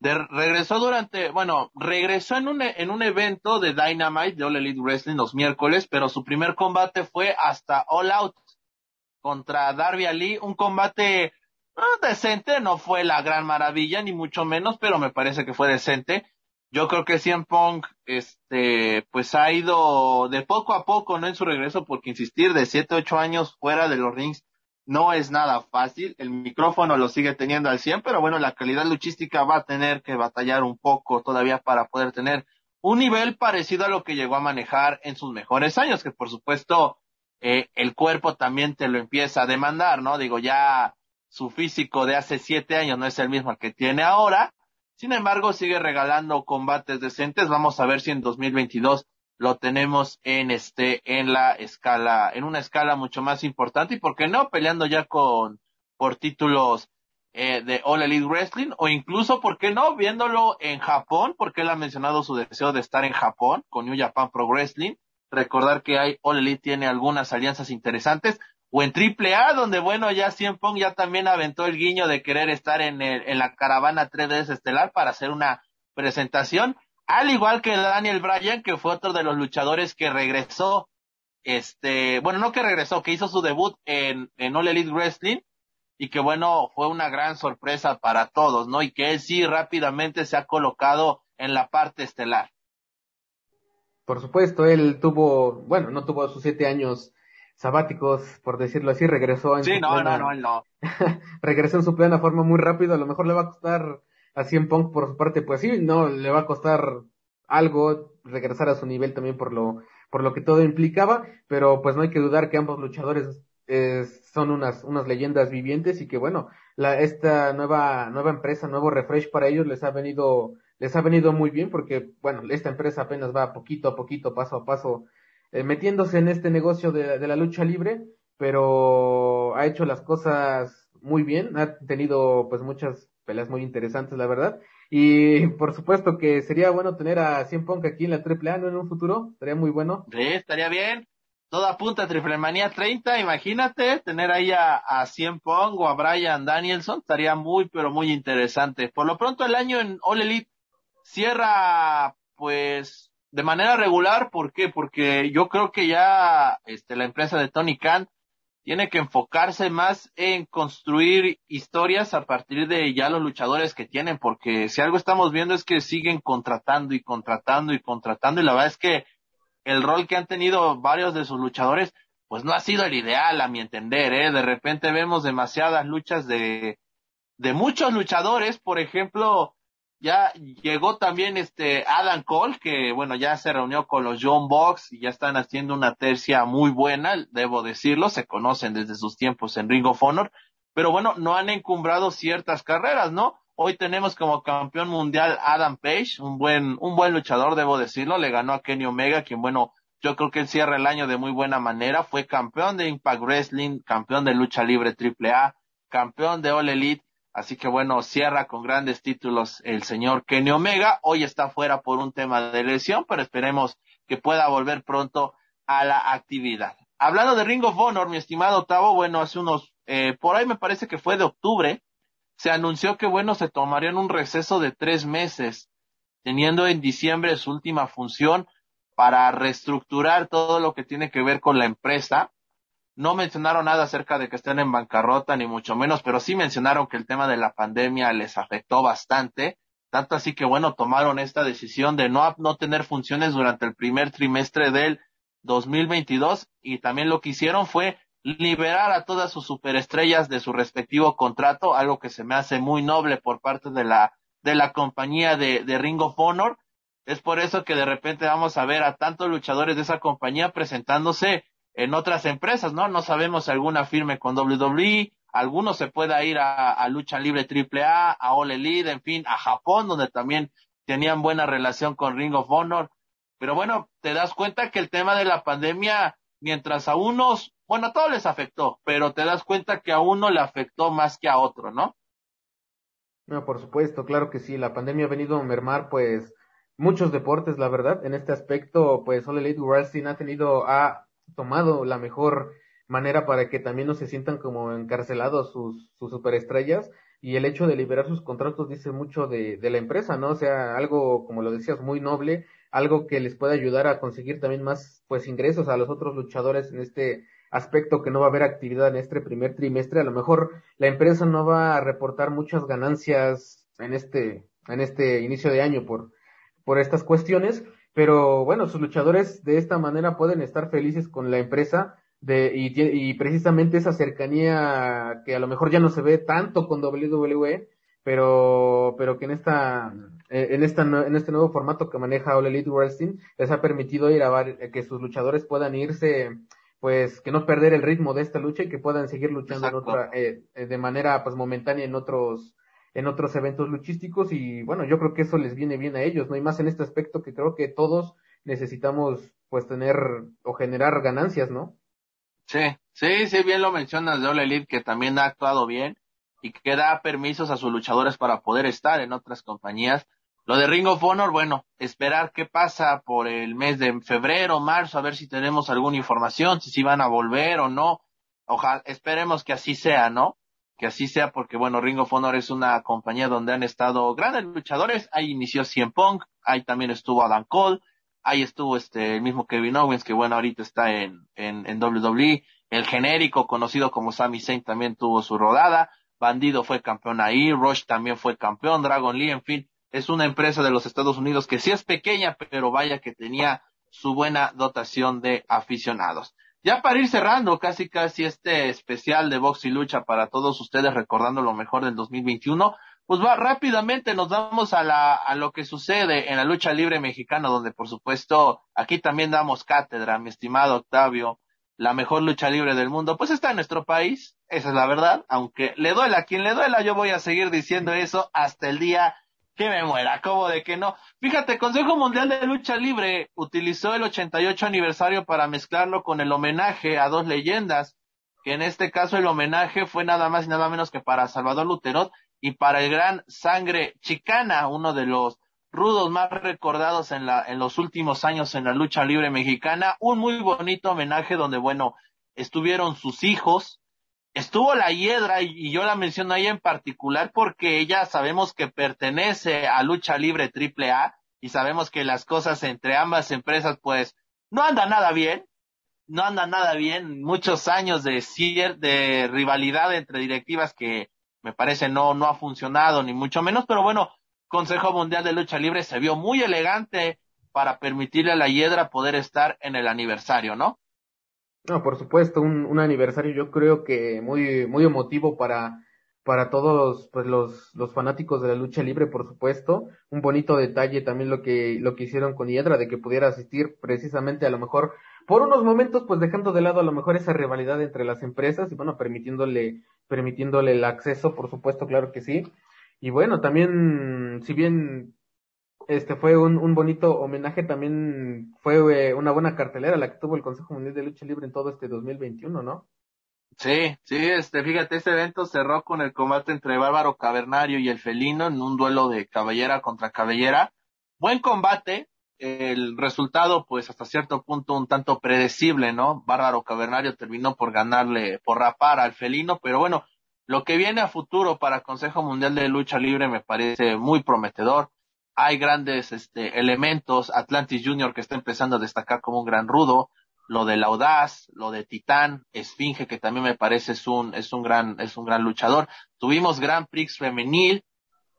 De, regresó durante, bueno, regresó en un, en un evento de Dynamite de All Elite Wrestling los miércoles, pero su primer combate fue hasta All Out contra Darby Ali, un combate decente, no fue la gran maravilla, ni mucho menos, pero me parece que fue decente. Yo creo que CM Punk, este, pues ha ido de poco a poco, no en su regreso, porque insistir, de 7, 8 años fuera de los rings, no es nada fácil, el micrófono lo sigue teniendo al 100, pero bueno, la calidad luchística va a tener que batallar un poco todavía para poder tener un nivel parecido a lo que llegó a manejar en sus mejores años, que por supuesto eh, el cuerpo también te lo empieza a demandar, ¿no? Digo, ya su físico de hace siete años no es el mismo que tiene ahora, sin embargo sigue regalando combates decentes, vamos a ver si en 2022 lo tenemos en este, en la escala, en una escala mucho más importante y por qué no peleando ya con, por títulos eh, de All Elite Wrestling o incluso, ¿por qué no? Viéndolo en Japón, porque él ha mencionado su deseo de estar en Japón con New Japan Pro Wrestling. Recordar que hay All Elite tiene algunas alianzas interesantes o en Triple A, donde bueno, ya Cien Pong ya también aventó el guiño de querer estar en, el, en la caravana 3DS estelar para hacer una presentación al igual que Daniel Bryan, que fue otro de los luchadores que regresó, este, bueno, no que regresó, que hizo su debut en, en All Elite Wrestling, y que bueno, fue una gran sorpresa para todos, ¿no? Y que él sí rápidamente se ha colocado en la parte estelar. Por supuesto, él tuvo, bueno, no tuvo sus siete años sabáticos, por decirlo así, regresó en sí, no, no, no, no. regresó en su plena forma muy rápido, a lo mejor le va a costar a Cien Punk por su parte, pues sí, no, le va a costar algo regresar a su nivel también por lo, por lo que todo implicaba, pero pues no hay que dudar que ambos luchadores eh, son unas, unas leyendas vivientes y que bueno, la, esta nueva, nueva empresa, nuevo refresh para ellos les ha venido, les ha venido muy bien porque bueno, esta empresa apenas va poquito a poquito, paso a paso, eh, metiéndose en este negocio de, la lucha libre, pero ha hecho las cosas muy bien, ha tenido pues muchas peleas muy interesantes, la verdad. Y por supuesto que sería bueno tener a Cien Punk aquí en la AAA ¿no? en un futuro, estaría muy bueno. Sí, estaría bien. Toda punta Triple Manía 30, imagínate tener ahí a, a Cien Pong o a Brian Danielson, estaría muy pero muy interesante. Por lo pronto el año en All Elite cierra pues de manera regular, ¿por qué? Porque yo creo que ya este la empresa de Tony Khan tiene que enfocarse más en construir historias a partir de ya los luchadores que tienen, porque si algo estamos viendo es que siguen contratando y contratando y contratando, y la verdad es que el rol que han tenido varios de sus luchadores, pues no ha sido el ideal, a mi entender, ¿eh? De repente vemos demasiadas luchas de, de muchos luchadores, por ejemplo, ya llegó también este Adam Cole, que bueno, ya se reunió con los John Box y ya están haciendo una tercia muy buena, debo decirlo, se conocen desde sus tiempos en Ring of Honor, pero bueno, no han encumbrado ciertas carreras, ¿no? Hoy tenemos como campeón mundial Adam Page, un buen, un buen luchador, debo decirlo, le ganó a Kenny Omega, quien bueno, yo creo que él cierra el año de muy buena manera, fue campeón de Impact Wrestling, campeón de lucha libre AAA, campeón de All Elite, Así que bueno, cierra con grandes títulos el señor Kenny Omega. Hoy está fuera por un tema de lesión, pero esperemos que pueda volver pronto a la actividad. Hablando de Ring of Honor, mi estimado Octavo, bueno, hace unos, eh, por ahí me parece que fue de octubre, se anunció que bueno, se tomarían un receso de tres meses, teniendo en diciembre su última función para reestructurar todo lo que tiene que ver con la empresa no mencionaron nada acerca de que estén en bancarrota, ni mucho menos, pero sí mencionaron que el tema de la pandemia les afectó bastante, tanto así que bueno, tomaron esta decisión de no, no tener funciones durante el primer trimestre del 2022 y también lo que hicieron fue liberar a todas sus superestrellas de su respectivo contrato, algo que se me hace muy noble por parte de la, de la compañía de, de Ring of Honor. Es por eso que de repente vamos a ver a tantos luchadores de esa compañía presentándose en otras empresas, ¿no? No sabemos si alguna firme con WWE, algunos se pueda ir a, Lucha Libre AAA, a All Elite, en fin, a Japón, donde también tenían buena relación con Ring of Honor. Pero bueno, te das cuenta que el tema de la pandemia, mientras a unos, bueno, a todos les afectó, pero te das cuenta que a uno le afectó más que a otro, ¿no? No, por supuesto, claro que sí, la pandemia ha venido a mermar, pues, muchos deportes, la verdad. En este aspecto, pues, All Elite Wrestling ha tenido, a tomado la mejor manera para que también no se sientan como encarcelados sus, sus superestrellas y el hecho de liberar sus contratos dice mucho de, de la empresa, ¿no? O sea, algo, como lo decías, muy noble, algo que les puede ayudar a conseguir también más, pues, ingresos a los otros luchadores en este aspecto que no va a haber actividad en este primer trimestre. A lo mejor la empresa no va a reportar muchas ganancias en este, en este inicio de año por, por estas cuestiones, pero bueno, sus luchadores de esta manera pueden estar felices con la empresa de, y, y precisamente esa cercanía que a lo mejor ya no se ve tanto con WWE, pero, pero que en esta, en esta, en este nuevo formato que maneja All Elite Wrestling les ha permitido ir a que sus luchadores puedan irse, pues que no perder el ritmo de esta lucha y que puedan seguir luchando en otra, eh, de manera pues momentánea en otros, en otros eventos luchísticos y bueno, yo creo que eso les viene bien a ellos, ¿no? hay más en este aspecto que creo que todos necesitamos pues tener o generar ganancias, ¿no? Sí, sí, sí, bien lo mencionas de All Elite que también ha actuado bien y que da permisos a sus luchadores para poder estar en otras compañías. Lo de Ring of Honor, bueno, esperar qué pasa por el mes de febrero, marzo, a ver si tenemos alguna información, si, si van a volver o no. Ojalá, esperemos que así sea, ¿no? Que así sea porque bueno, Ring of Honor es una compañía donde han estado grandes luchadores, ahí inició CM Punk, ahí también estuvo Adam Cole, ahí estuvo este el mismo Kevin Owens que bueno, ahorita está en, en, en WWE, el genérico conocido como Sami Zayn también tuvo su rodada, Bandido fue campeón ahí, Rush también fue campeón, Dragon Lee, en fin, es una empresa de los Estados Unidos que sí es pequeña, pero vaya que tenía su buena dotación de aficionados. Ya para ir cerrando casi casi este especial de box y lucha para todos ustedes recordando lo mejor del 2021, pues va rápidamente nos vamos a la a lo que sucede en la lucha libre mexicana donde por supuesto aquí también damos cátedra, mi estimado Octavio, la mejor lucha libre del mundo, pues está en nuestro país, esa es la verdad, aunque le duela a quien le duela, yo voy a seguir diciendo eso hasta el día que me muera, como de que no. Fíjate, Consejo Mundial de Lucha Libre utilizó el 88 aniversario para mezclarlo con el homenaje a dos leyendas, que en este caso el homenaje fue nada más y nada menos que para Salvador Luterot y para el gran Sangre Chicana, uno de los rudos más recordados en la, en los últimos años en la lucha libre mexicana, un muy bonito homenaje donde, bueno, estuvieron sus hijos, estuvo la Hiedra y, yo la menciono ahí en particular porque ella sabemos que pertenece a Lucha Libre Triple A y sabemos que las cosas entre ambas empresas pues no andan nada bien, no andan nada bien, muchos años de, de rivalidad entre directivas que me parece no, no ha funcionado ni mucho menos, pero bueno, Consejo Mundial de Lucha Libre se vio muy elegante para permitirle a la Hiedra poder estar en el aniversario, ¿no? No, por supuesto, un, un aniversario yo creo que muy, muy emotivo para, para todos pues los, los fanáticos de la lucha libre, por supuesto. Un bonito detalle también lo que, lo que hicieron con Hiedra, de que pudiera asistir precisamente a lo mejor por unos momentos, pues dejando de lado a lo mejor esa rivalidad entre las empresas y bueno, permitiéndole, permitiéndole el acceso, por supuesto, claro que sí. Y bueno, también, si bien este fue un, un bonito homenaje, también fue eh, una buena cartelera la que tuvo el Consejo Mundial de Lucha Libre en todo este 2021, ¿no? Sí, sí, este, fíjate, este evento cerró con el combate entre Bárbaro Cavernario y el Felino en un duelo de cabellera contra cabellera. Buen combate, el resultado, pues hasta cierto punto un tanto predecible, ¿no? Bárbaro Cavernario terminó por ganarle, por rapar al felino, pero bueno, lo que viene a futuro para Consejo Mundial de Lucha Libre me parece muy prometedor hay grandes este, elementos, Atlantis Junior que está empezando a destacar como un gran rudo, lo del Audaz, lo de Titán, Esfinge que también me parece es un, es un gran, es un gran luchador. Tuvimos Grand Prix femenil,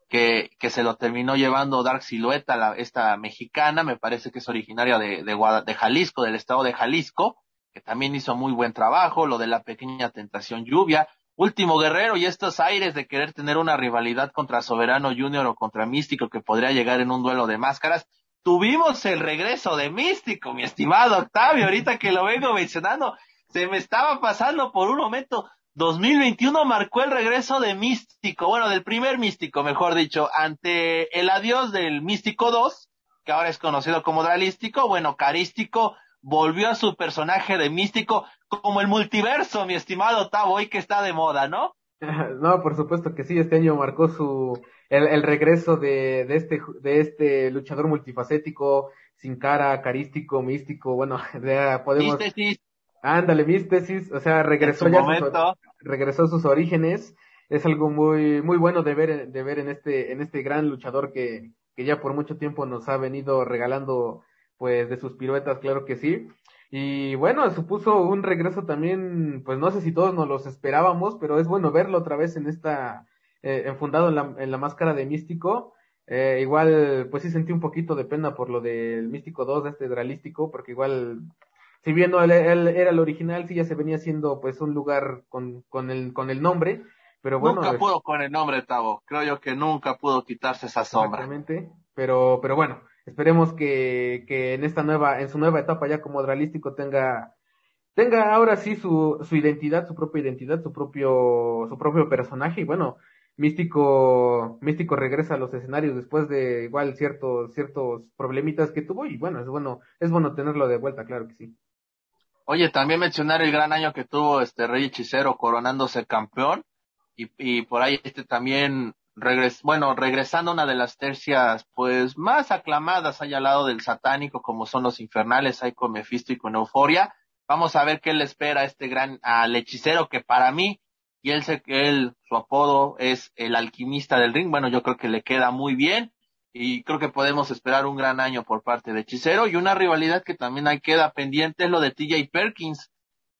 que, que se lo terminó llevando Dark Silueta, la, esta mexicana, me parece que es originaria de, de, de Jalisco, del estado de Jalisco, que también hizo muy buen trabajo, lo de la pequeña tentación lluvia, último guerrero y estos aires de querer tener una rivalidad contra Soberano Junior o contra Místico que podría llegar en un duelo de máscaras. Tuvimos el regreso de Místico, mi estimado Octavio, ahorita que lo vengo mencionando, se me estaba pasando por un momento. 2021 marcó el regreso de Místico, bueno, del primer Místico, mejor dicho, ante el adiós del Místico 2, que ahora es conocido como Dralístico, bueno, Carístico volvió a su personaje de místico como el multiverso, mi estimado Tavo, hoy que está de moda, ¿no? No, por supuesto que sí, este año marcó su el, el regreso de, de este de este luchador multifacético, sin cara, carístico, místico, bueno, ya podemos Místesis. Ándale, místesis, o sea, regresó ya sus, regresó a sus orígenes. Es algo muy muy bueno de ver de ver en este en este gran luchador que que ya por mucho tiempo nos ha venido regalando pues de sus piruetas, claro que sí. Y bueno, supuso un regreso también, pues no sé si todos nos los esperábamos, pero es bueno verlo otra vez en esta, eh, enfundado en la, en la máscara de Místico. Eh, igual, pues sí sentí un poquito de pena por lo del Místico 2, de este Dralístico, porque igual, si bien no él, era el original, sí ya se venía siendo pues un lugar con, con, el, con el nombre, pero bueno. Nunca pudo con el nombre, Tavo. Creo yo que nunca pudo quitarse esa sombra. Exactamente. Pero, pero bueno, Esperemos que, que en esta nueva, en su nueva etapa ya como dralístico tenga, tenga ahora sí su, su identidad, su propia identidad, su propio, su propio personaje. Y bueno, Místico, Místico regresa a los escenarios después de igual ciertos, ciertos problemitas que tuvo. Y bueno, es bueno, es bueno tenerlo de vuelta, claro que sí. Oye, también mencionar el gran año que tuvo este Rey Hechicero coronándose campeón. Y, y por ahí este también bueno, regresando a una de las tercias, pues, más aclamadas allá al lado del satánico, como son los infernales, hay con Mephisto y con Euforia. Vamos a ver qué le espera a este gran, al hechicero que para mí, y él sé que él, su apodo es el alquimista del ring, bueno, yo creo que le queda muy bien, y creo que podemos esperar un gran año por parte de hechicero, y una rivalidad que también ahí queda pendiente es lo de TJ Perkins,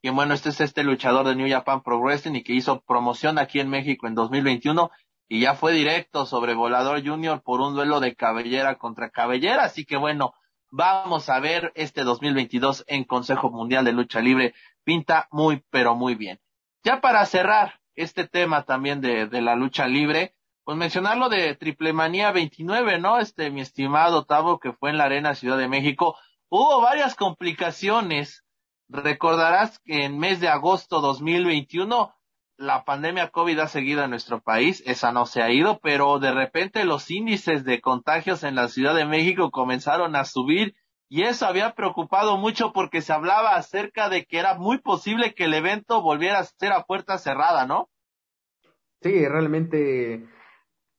que bueno, este es este luchador de New Japan Pro Wrestling y que hizo promoción aquí en México en 2021 y ya fue directo sobre Volador Junior por un duelo de cabellera contra cabellera, así que bueno, vamos a ver este 2022 en Consejo Mundial de Lucha Libre, pinta muy pero muy bien. Ya para cerrar este tema también de, de la lucha libre, pues mencionar lo de Triple Manía 29, ¿no? Este, mi estimado Tavo, que fue en la Arena Ciudad de México, hubo varias complicaciones. Recordarás que en mes de agosto 2021 la pandemia COVID ha seguido en nuestro país, esa no se ha ido, pero de repente los índices de contagios en la Ciudad de México comenzaron a subir y eso había preocupado mucho porque se hablaba acerca de que era muy posible que el evento volviera a ser a puerta cerrada, ¿no? Sí, realmente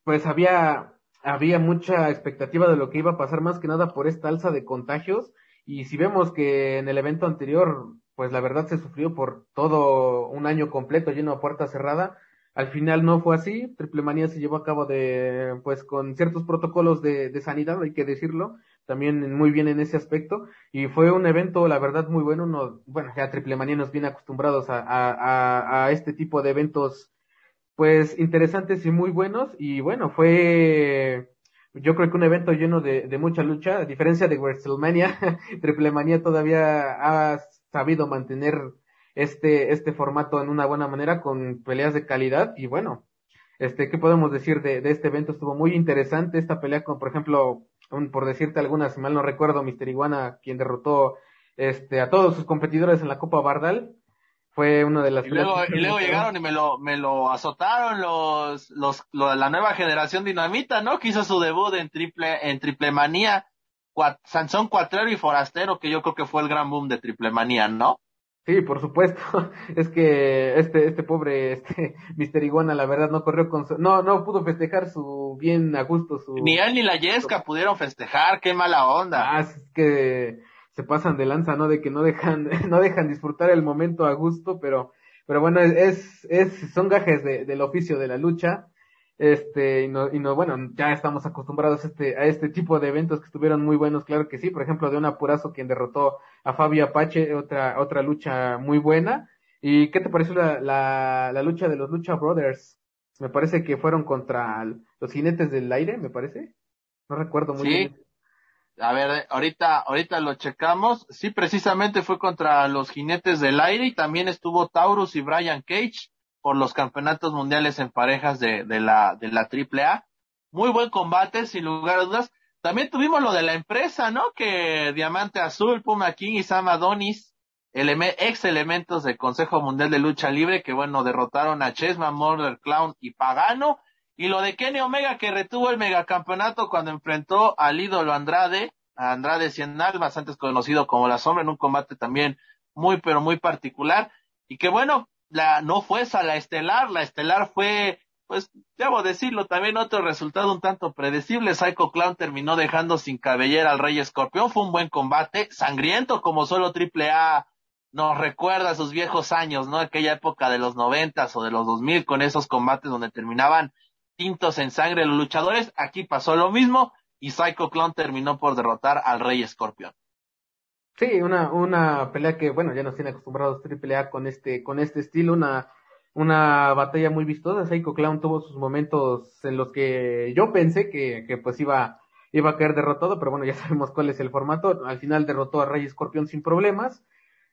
pues había, había mucha expectativa de lo que iba a pasar más que nada por esta alza de contagios. Y si vemos que en el evento anterior, pues la verdad se sufrió por todo un año completo lleno a puerta cerrada, al final no fue así. Triple Manía se llevó a cabo de, pues con ciertos protocolos de, de sanidad, hay que decirlo, también muy bien en ese aspecto. Y fue un evento, la verdad, muy bueno. No, bueno, ya Triple Manía nos viene acostumbrados a, a, a este tipo de eventos, pues interesantes y muy buenos. Y bueno, fue, yo creo que un evento lleno de, de mucha lucha, a diferencia de WrestleMania, Triple Manía todavía ha sabido mantener este, este formato en una buena manera con peleas de calidad. Y bueno, este, ¿qué podemos decir de, de este evento? Estuvo muy interesante esta pelea con, por ejemplo, por decirte algunas, si mal no recuerdo, Mister Iguana, quien derrotó este, a todos sus competidores en la Copa Bardal, fue una de las y luego, y luego llegaron y me lo me lo azotaron los los la nueva generación dinamita no que hizo su debut en triple en triple manía Sansón Cuatrero y Forastero que yo creo que fue el gran boom de triple manía no Sí, por supuesto. Es que este, este pobre, este, Mister Iguana, la verdad, no corrió con su, no, no pudo festejar su bien a gusto su. Ni él ni la Yesca pudieron festejar, qué mala onda. Ah, es que se pasan de lanza, ¿no? De que no dejan, no dejan disfrutar el momento a gusto, pero, pero bueno, es, es, son gajes de, del oficio de la lucha. Este, y no, y no, bueno, ya estamos acostumbrados a este, a este tipo de eventos que estuvieron muy buenos, claro que sí, por ejemplo, de un apurazo quien derrotó a Fabio Apache, otra, otra lucha muy buena. ¿Y qué te pareció la, la, la lucha de los Lucha Brothers? Me parece que fueron contra los jinetes del aire, me parece. No recuerdo muy bien. A ver, ahorita, ahorita lo checamos. Sí, precisamente fue contra los jinetes del aire y también estuvo Taurus y Brian Cage por los campeonatos mundiales en parejas de, de la, de la AAA. Muy buen combate, sin lugar a dudas. También tuvimos lo de la empresa, ¿no? Que Diamante Azul, Puma King y Sam Adonis, ex elementos del Consejo Mundial de Lucha Libre, que bueno, derrotaron a Chessman, Murder Clown y Pagano. Y lo de Kenny Omega, que retuvo el megacampeonato cuando enfrentó al ídolo Andrade, a Andrade Cien Almas, antes conocido como La Sombra, en un combate también muy, pero muy particular. Y que bueno, la, no fue esa la estelar, la estelar fue, pues, debo decirlo, también otro resultado un tanto predecible. Psycho Clown terminó dejando sin cabellera al Rey Escorpión, fue un buen combate, sangriento como solo Triple A nos recuerda sus viejos años, ¿no? Aquella época de los noventas o de los dos mil con esos combates donde terminaban tintos en sangre los luchadores. Aquí pasó lo mismo y Psycho Clown terminó por derrotar al Rey Escorpión. Sí, una, una pelea que, bueno, ya nos tiene acostumbrados Triple A con este, con este estilo, una, una batalla muy vistosa. Psycho Clown tuvo sus momentos en los que yo pensé que, que pues iba, iba a caer derrotado, pero bueno, ya sabemos cuál es el formato. Al final derrotó a Rey Escorpión sin problemas.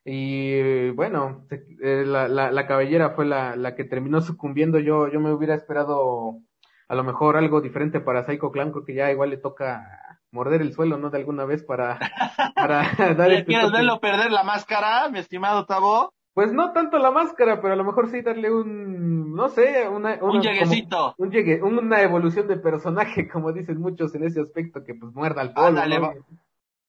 Y bueno, eh, la, la, la cabellera fue la, la que terminó sucumbiendo. Yo, yo me hubiera esperado a lo mejor algo diferente para Psycho Clown, creo que ya igual le toca morder el suelo, ¿no? De alguna vez para, para dar este ¿Quieres verlo perder la máscara, mi estimado Tabo? Pues no tanto la máscara, pero a lo mejor sí darle un, no sé, una, un lleguecito. un llegue, una evolución de personaje, como dicen muchos en ese aspecto, que pues muerda al polvo.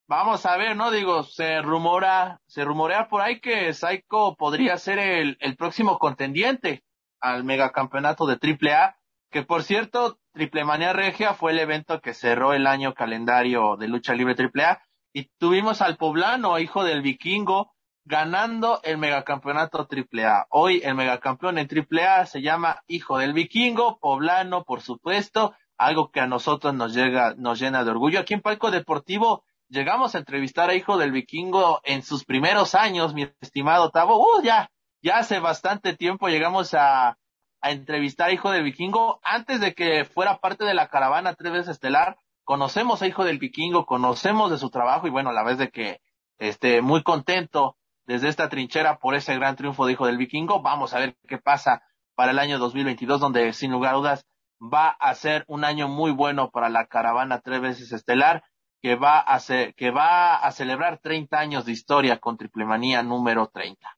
Vamos a ver, ¿no? Digo, se rumora, se rumorea por ahí que Psycho podría ser el, el próximo contendiente al megacampeonato de AAA que por cierto, Triple Manía Regia fue el evento que cerró el año calendario de lucha libre AAA y tuvimos al poblano, hijo del vikingo, ganando el megacampeonato AAA. Hoy el megacampeón en AAA se llama Hijo del Vikingo, poblano, por supuesto, algo que a nosotros nos llega, nos llena de orgullo. Aquí en Palco Deportivo llegamos a entrevistar a Hijo del Vikingo en sus primeros años, mi estimado Tavo. Uh, ya, ya hace bastante tiempo llegamos a, a entrevistar a Hijo del Vikingo antes de que fuera parte de la caravana tres veces estelar. Conocemos a Hijo del Vikingo, conocemos de su trabajo y bueno, a la vez de que esté muy contento desde esta trinchera por ese gran triunfo de Hijo del Vikingo. Vamos a ver qué pasa para el año 2022, donde sin lugar a dudas va a ser un año muy bueno para la caravana tres veces estelar, que va a ser, que va a celebrar 30 años de historia con Triplemanía número 30.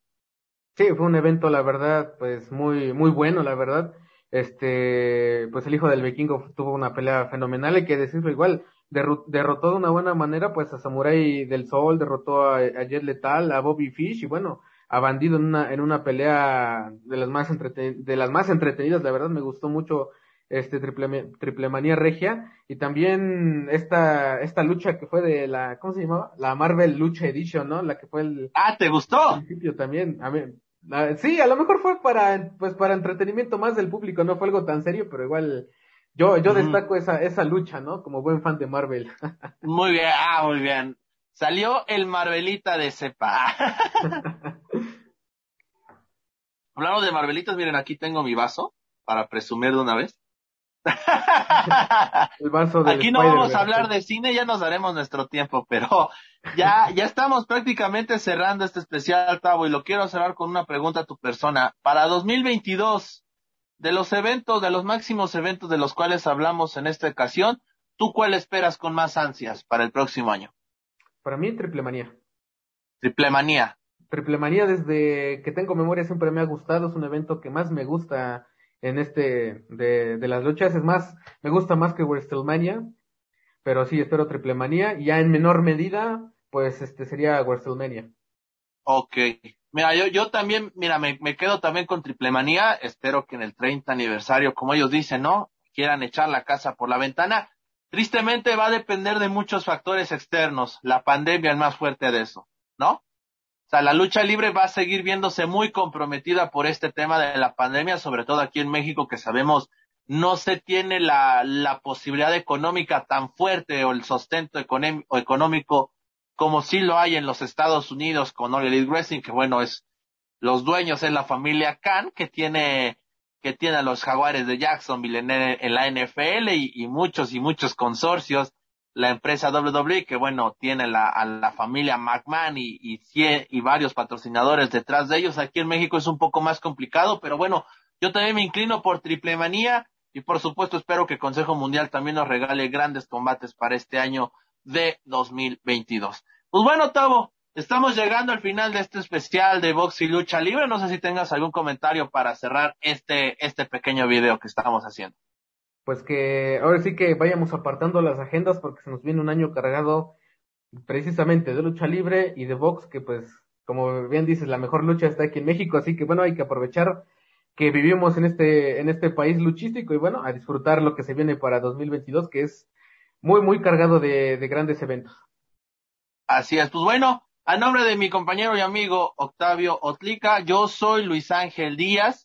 Sí, fue un evento, la verdad, pues muy, muy bueno, la verdad. Este, pues el hijo del vikingo tuvo una pelea fenomenal, hay que decirlo igual, derrotó de una buena manera, pues a Samurai del Sol, derrotó a, a Jet Letal, a Bobby Fish, y bueno, a Bandido en una, en una pelea de las más de las más entretenidas, la verdad me gustó mucho este triple, triple manía regia y también esta esta lucha que fue de la ¿cómo se llamaba? La Marvel Lucha Edition, ¿no? La que fue el Ah, ¿te gustó? principio también. A mí, sí, a lo mejor fue para pues para entretenimiento más del público, no fue algo tan serio, pero igual yo yo destaco esa esa lucha, ¿no? Como buen fan de Marvel. muy bien, ah, muy bien. Salió el Marvelita de cepa. Hablamos de Marvelitas, miren, aquí tengo mi vaso para presumir de una vez. Aquí no vamos a hablar de cine, ya nos daremos nuestro tiempo, pero ya, ya estamos prácticamente cerrando este especial, Tavo, y lo quiero cerrar con una pregunta a tu persona. Para 2022, de los eventos, de los máximos eventos de los cuales hablamos en esta ocasión, ¿tú cuál esperas con más ansias para el próximo año? Para mí, Triple Manía. Triple Manía. Triple Manía, desde que tengo memoria, siempre me ha gustado, es un evento que más me gusta en este de, de las luchas. Es más, me gusta más que WrestleMania, pero sí, espero Triple Manía. Y ya en menor medida, pues este sería WrestleMania. Ok. Mira, yo, yo también, mira, me, me quedo también con Triple Manía. Espero que en el 30 aniversario, como ellos dicen, ¿no? Quieran echar la casa por la ventana. Tristemente va a depender de muchos factores externos. La pandemia es más fuerte de eso, ¿no? La lucha libre va a seguir viéndose muy comprometida por este tema de la pandemia, sobre todo aquí en México, que sabemos no se tiene la, posibilidad económica tan fuerte o el sustento económico como sí lo hay en los Estados Unidos con All Elite que bueno, es los dueños es la familia Khan, que tiene que tiene a los jaguares de Jacksonville en, en la NFL y, muchos y muchos consorcios la empresa WWE, que bueno, tiene la, a la familia McMahon y, y, y varios patrocinadores detrás de ellos. Aquí en México es un poco más complicado, pero bueno, yo también me inclino por Triple Manía y por supuesto espero que el Consejo Mundial también nos regale grandes combates para este año de 2022. Pues bueno, Tavo, estamos llegando al final de este especial de box y lucha libre. No sé si tengas algún comentario para cerrar este, este pequeño video que estamos haciendo pues que ahora sí que vayamos apartando las agendas porque se nos viene un año cargado precisamente de lucha libre y de box, que pues, como bien dices, la mejor lucha está aquí en México, así que bueno, hay que aprovechar que vivimos en este, en este país luchístico y bueno, a disfrutar lo que se viene para 2022, que es muy, muy cargado de, de grandes eventos. Así es, pues bueno, a nombre de mi compañero y amigo Octavio Otlica, yo soy Luis Ángel Díaz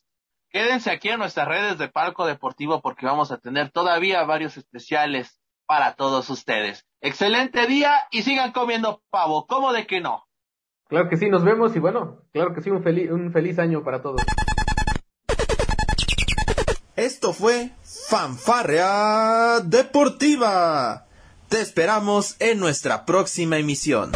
Quédense aquí en nuestras redes de Palco Deportivo porque vamos a tener todavía varios especiales para todos ustedes. Excelente día y sigan comiendo pavo, ¿cómo de que no? Claro que sí, nos vemos y bueno, claro que sí, un feliz, un feliz año para todos. Esto fue Fanfarrea Deportiva. Te esperamos en nuestra próxima emisión.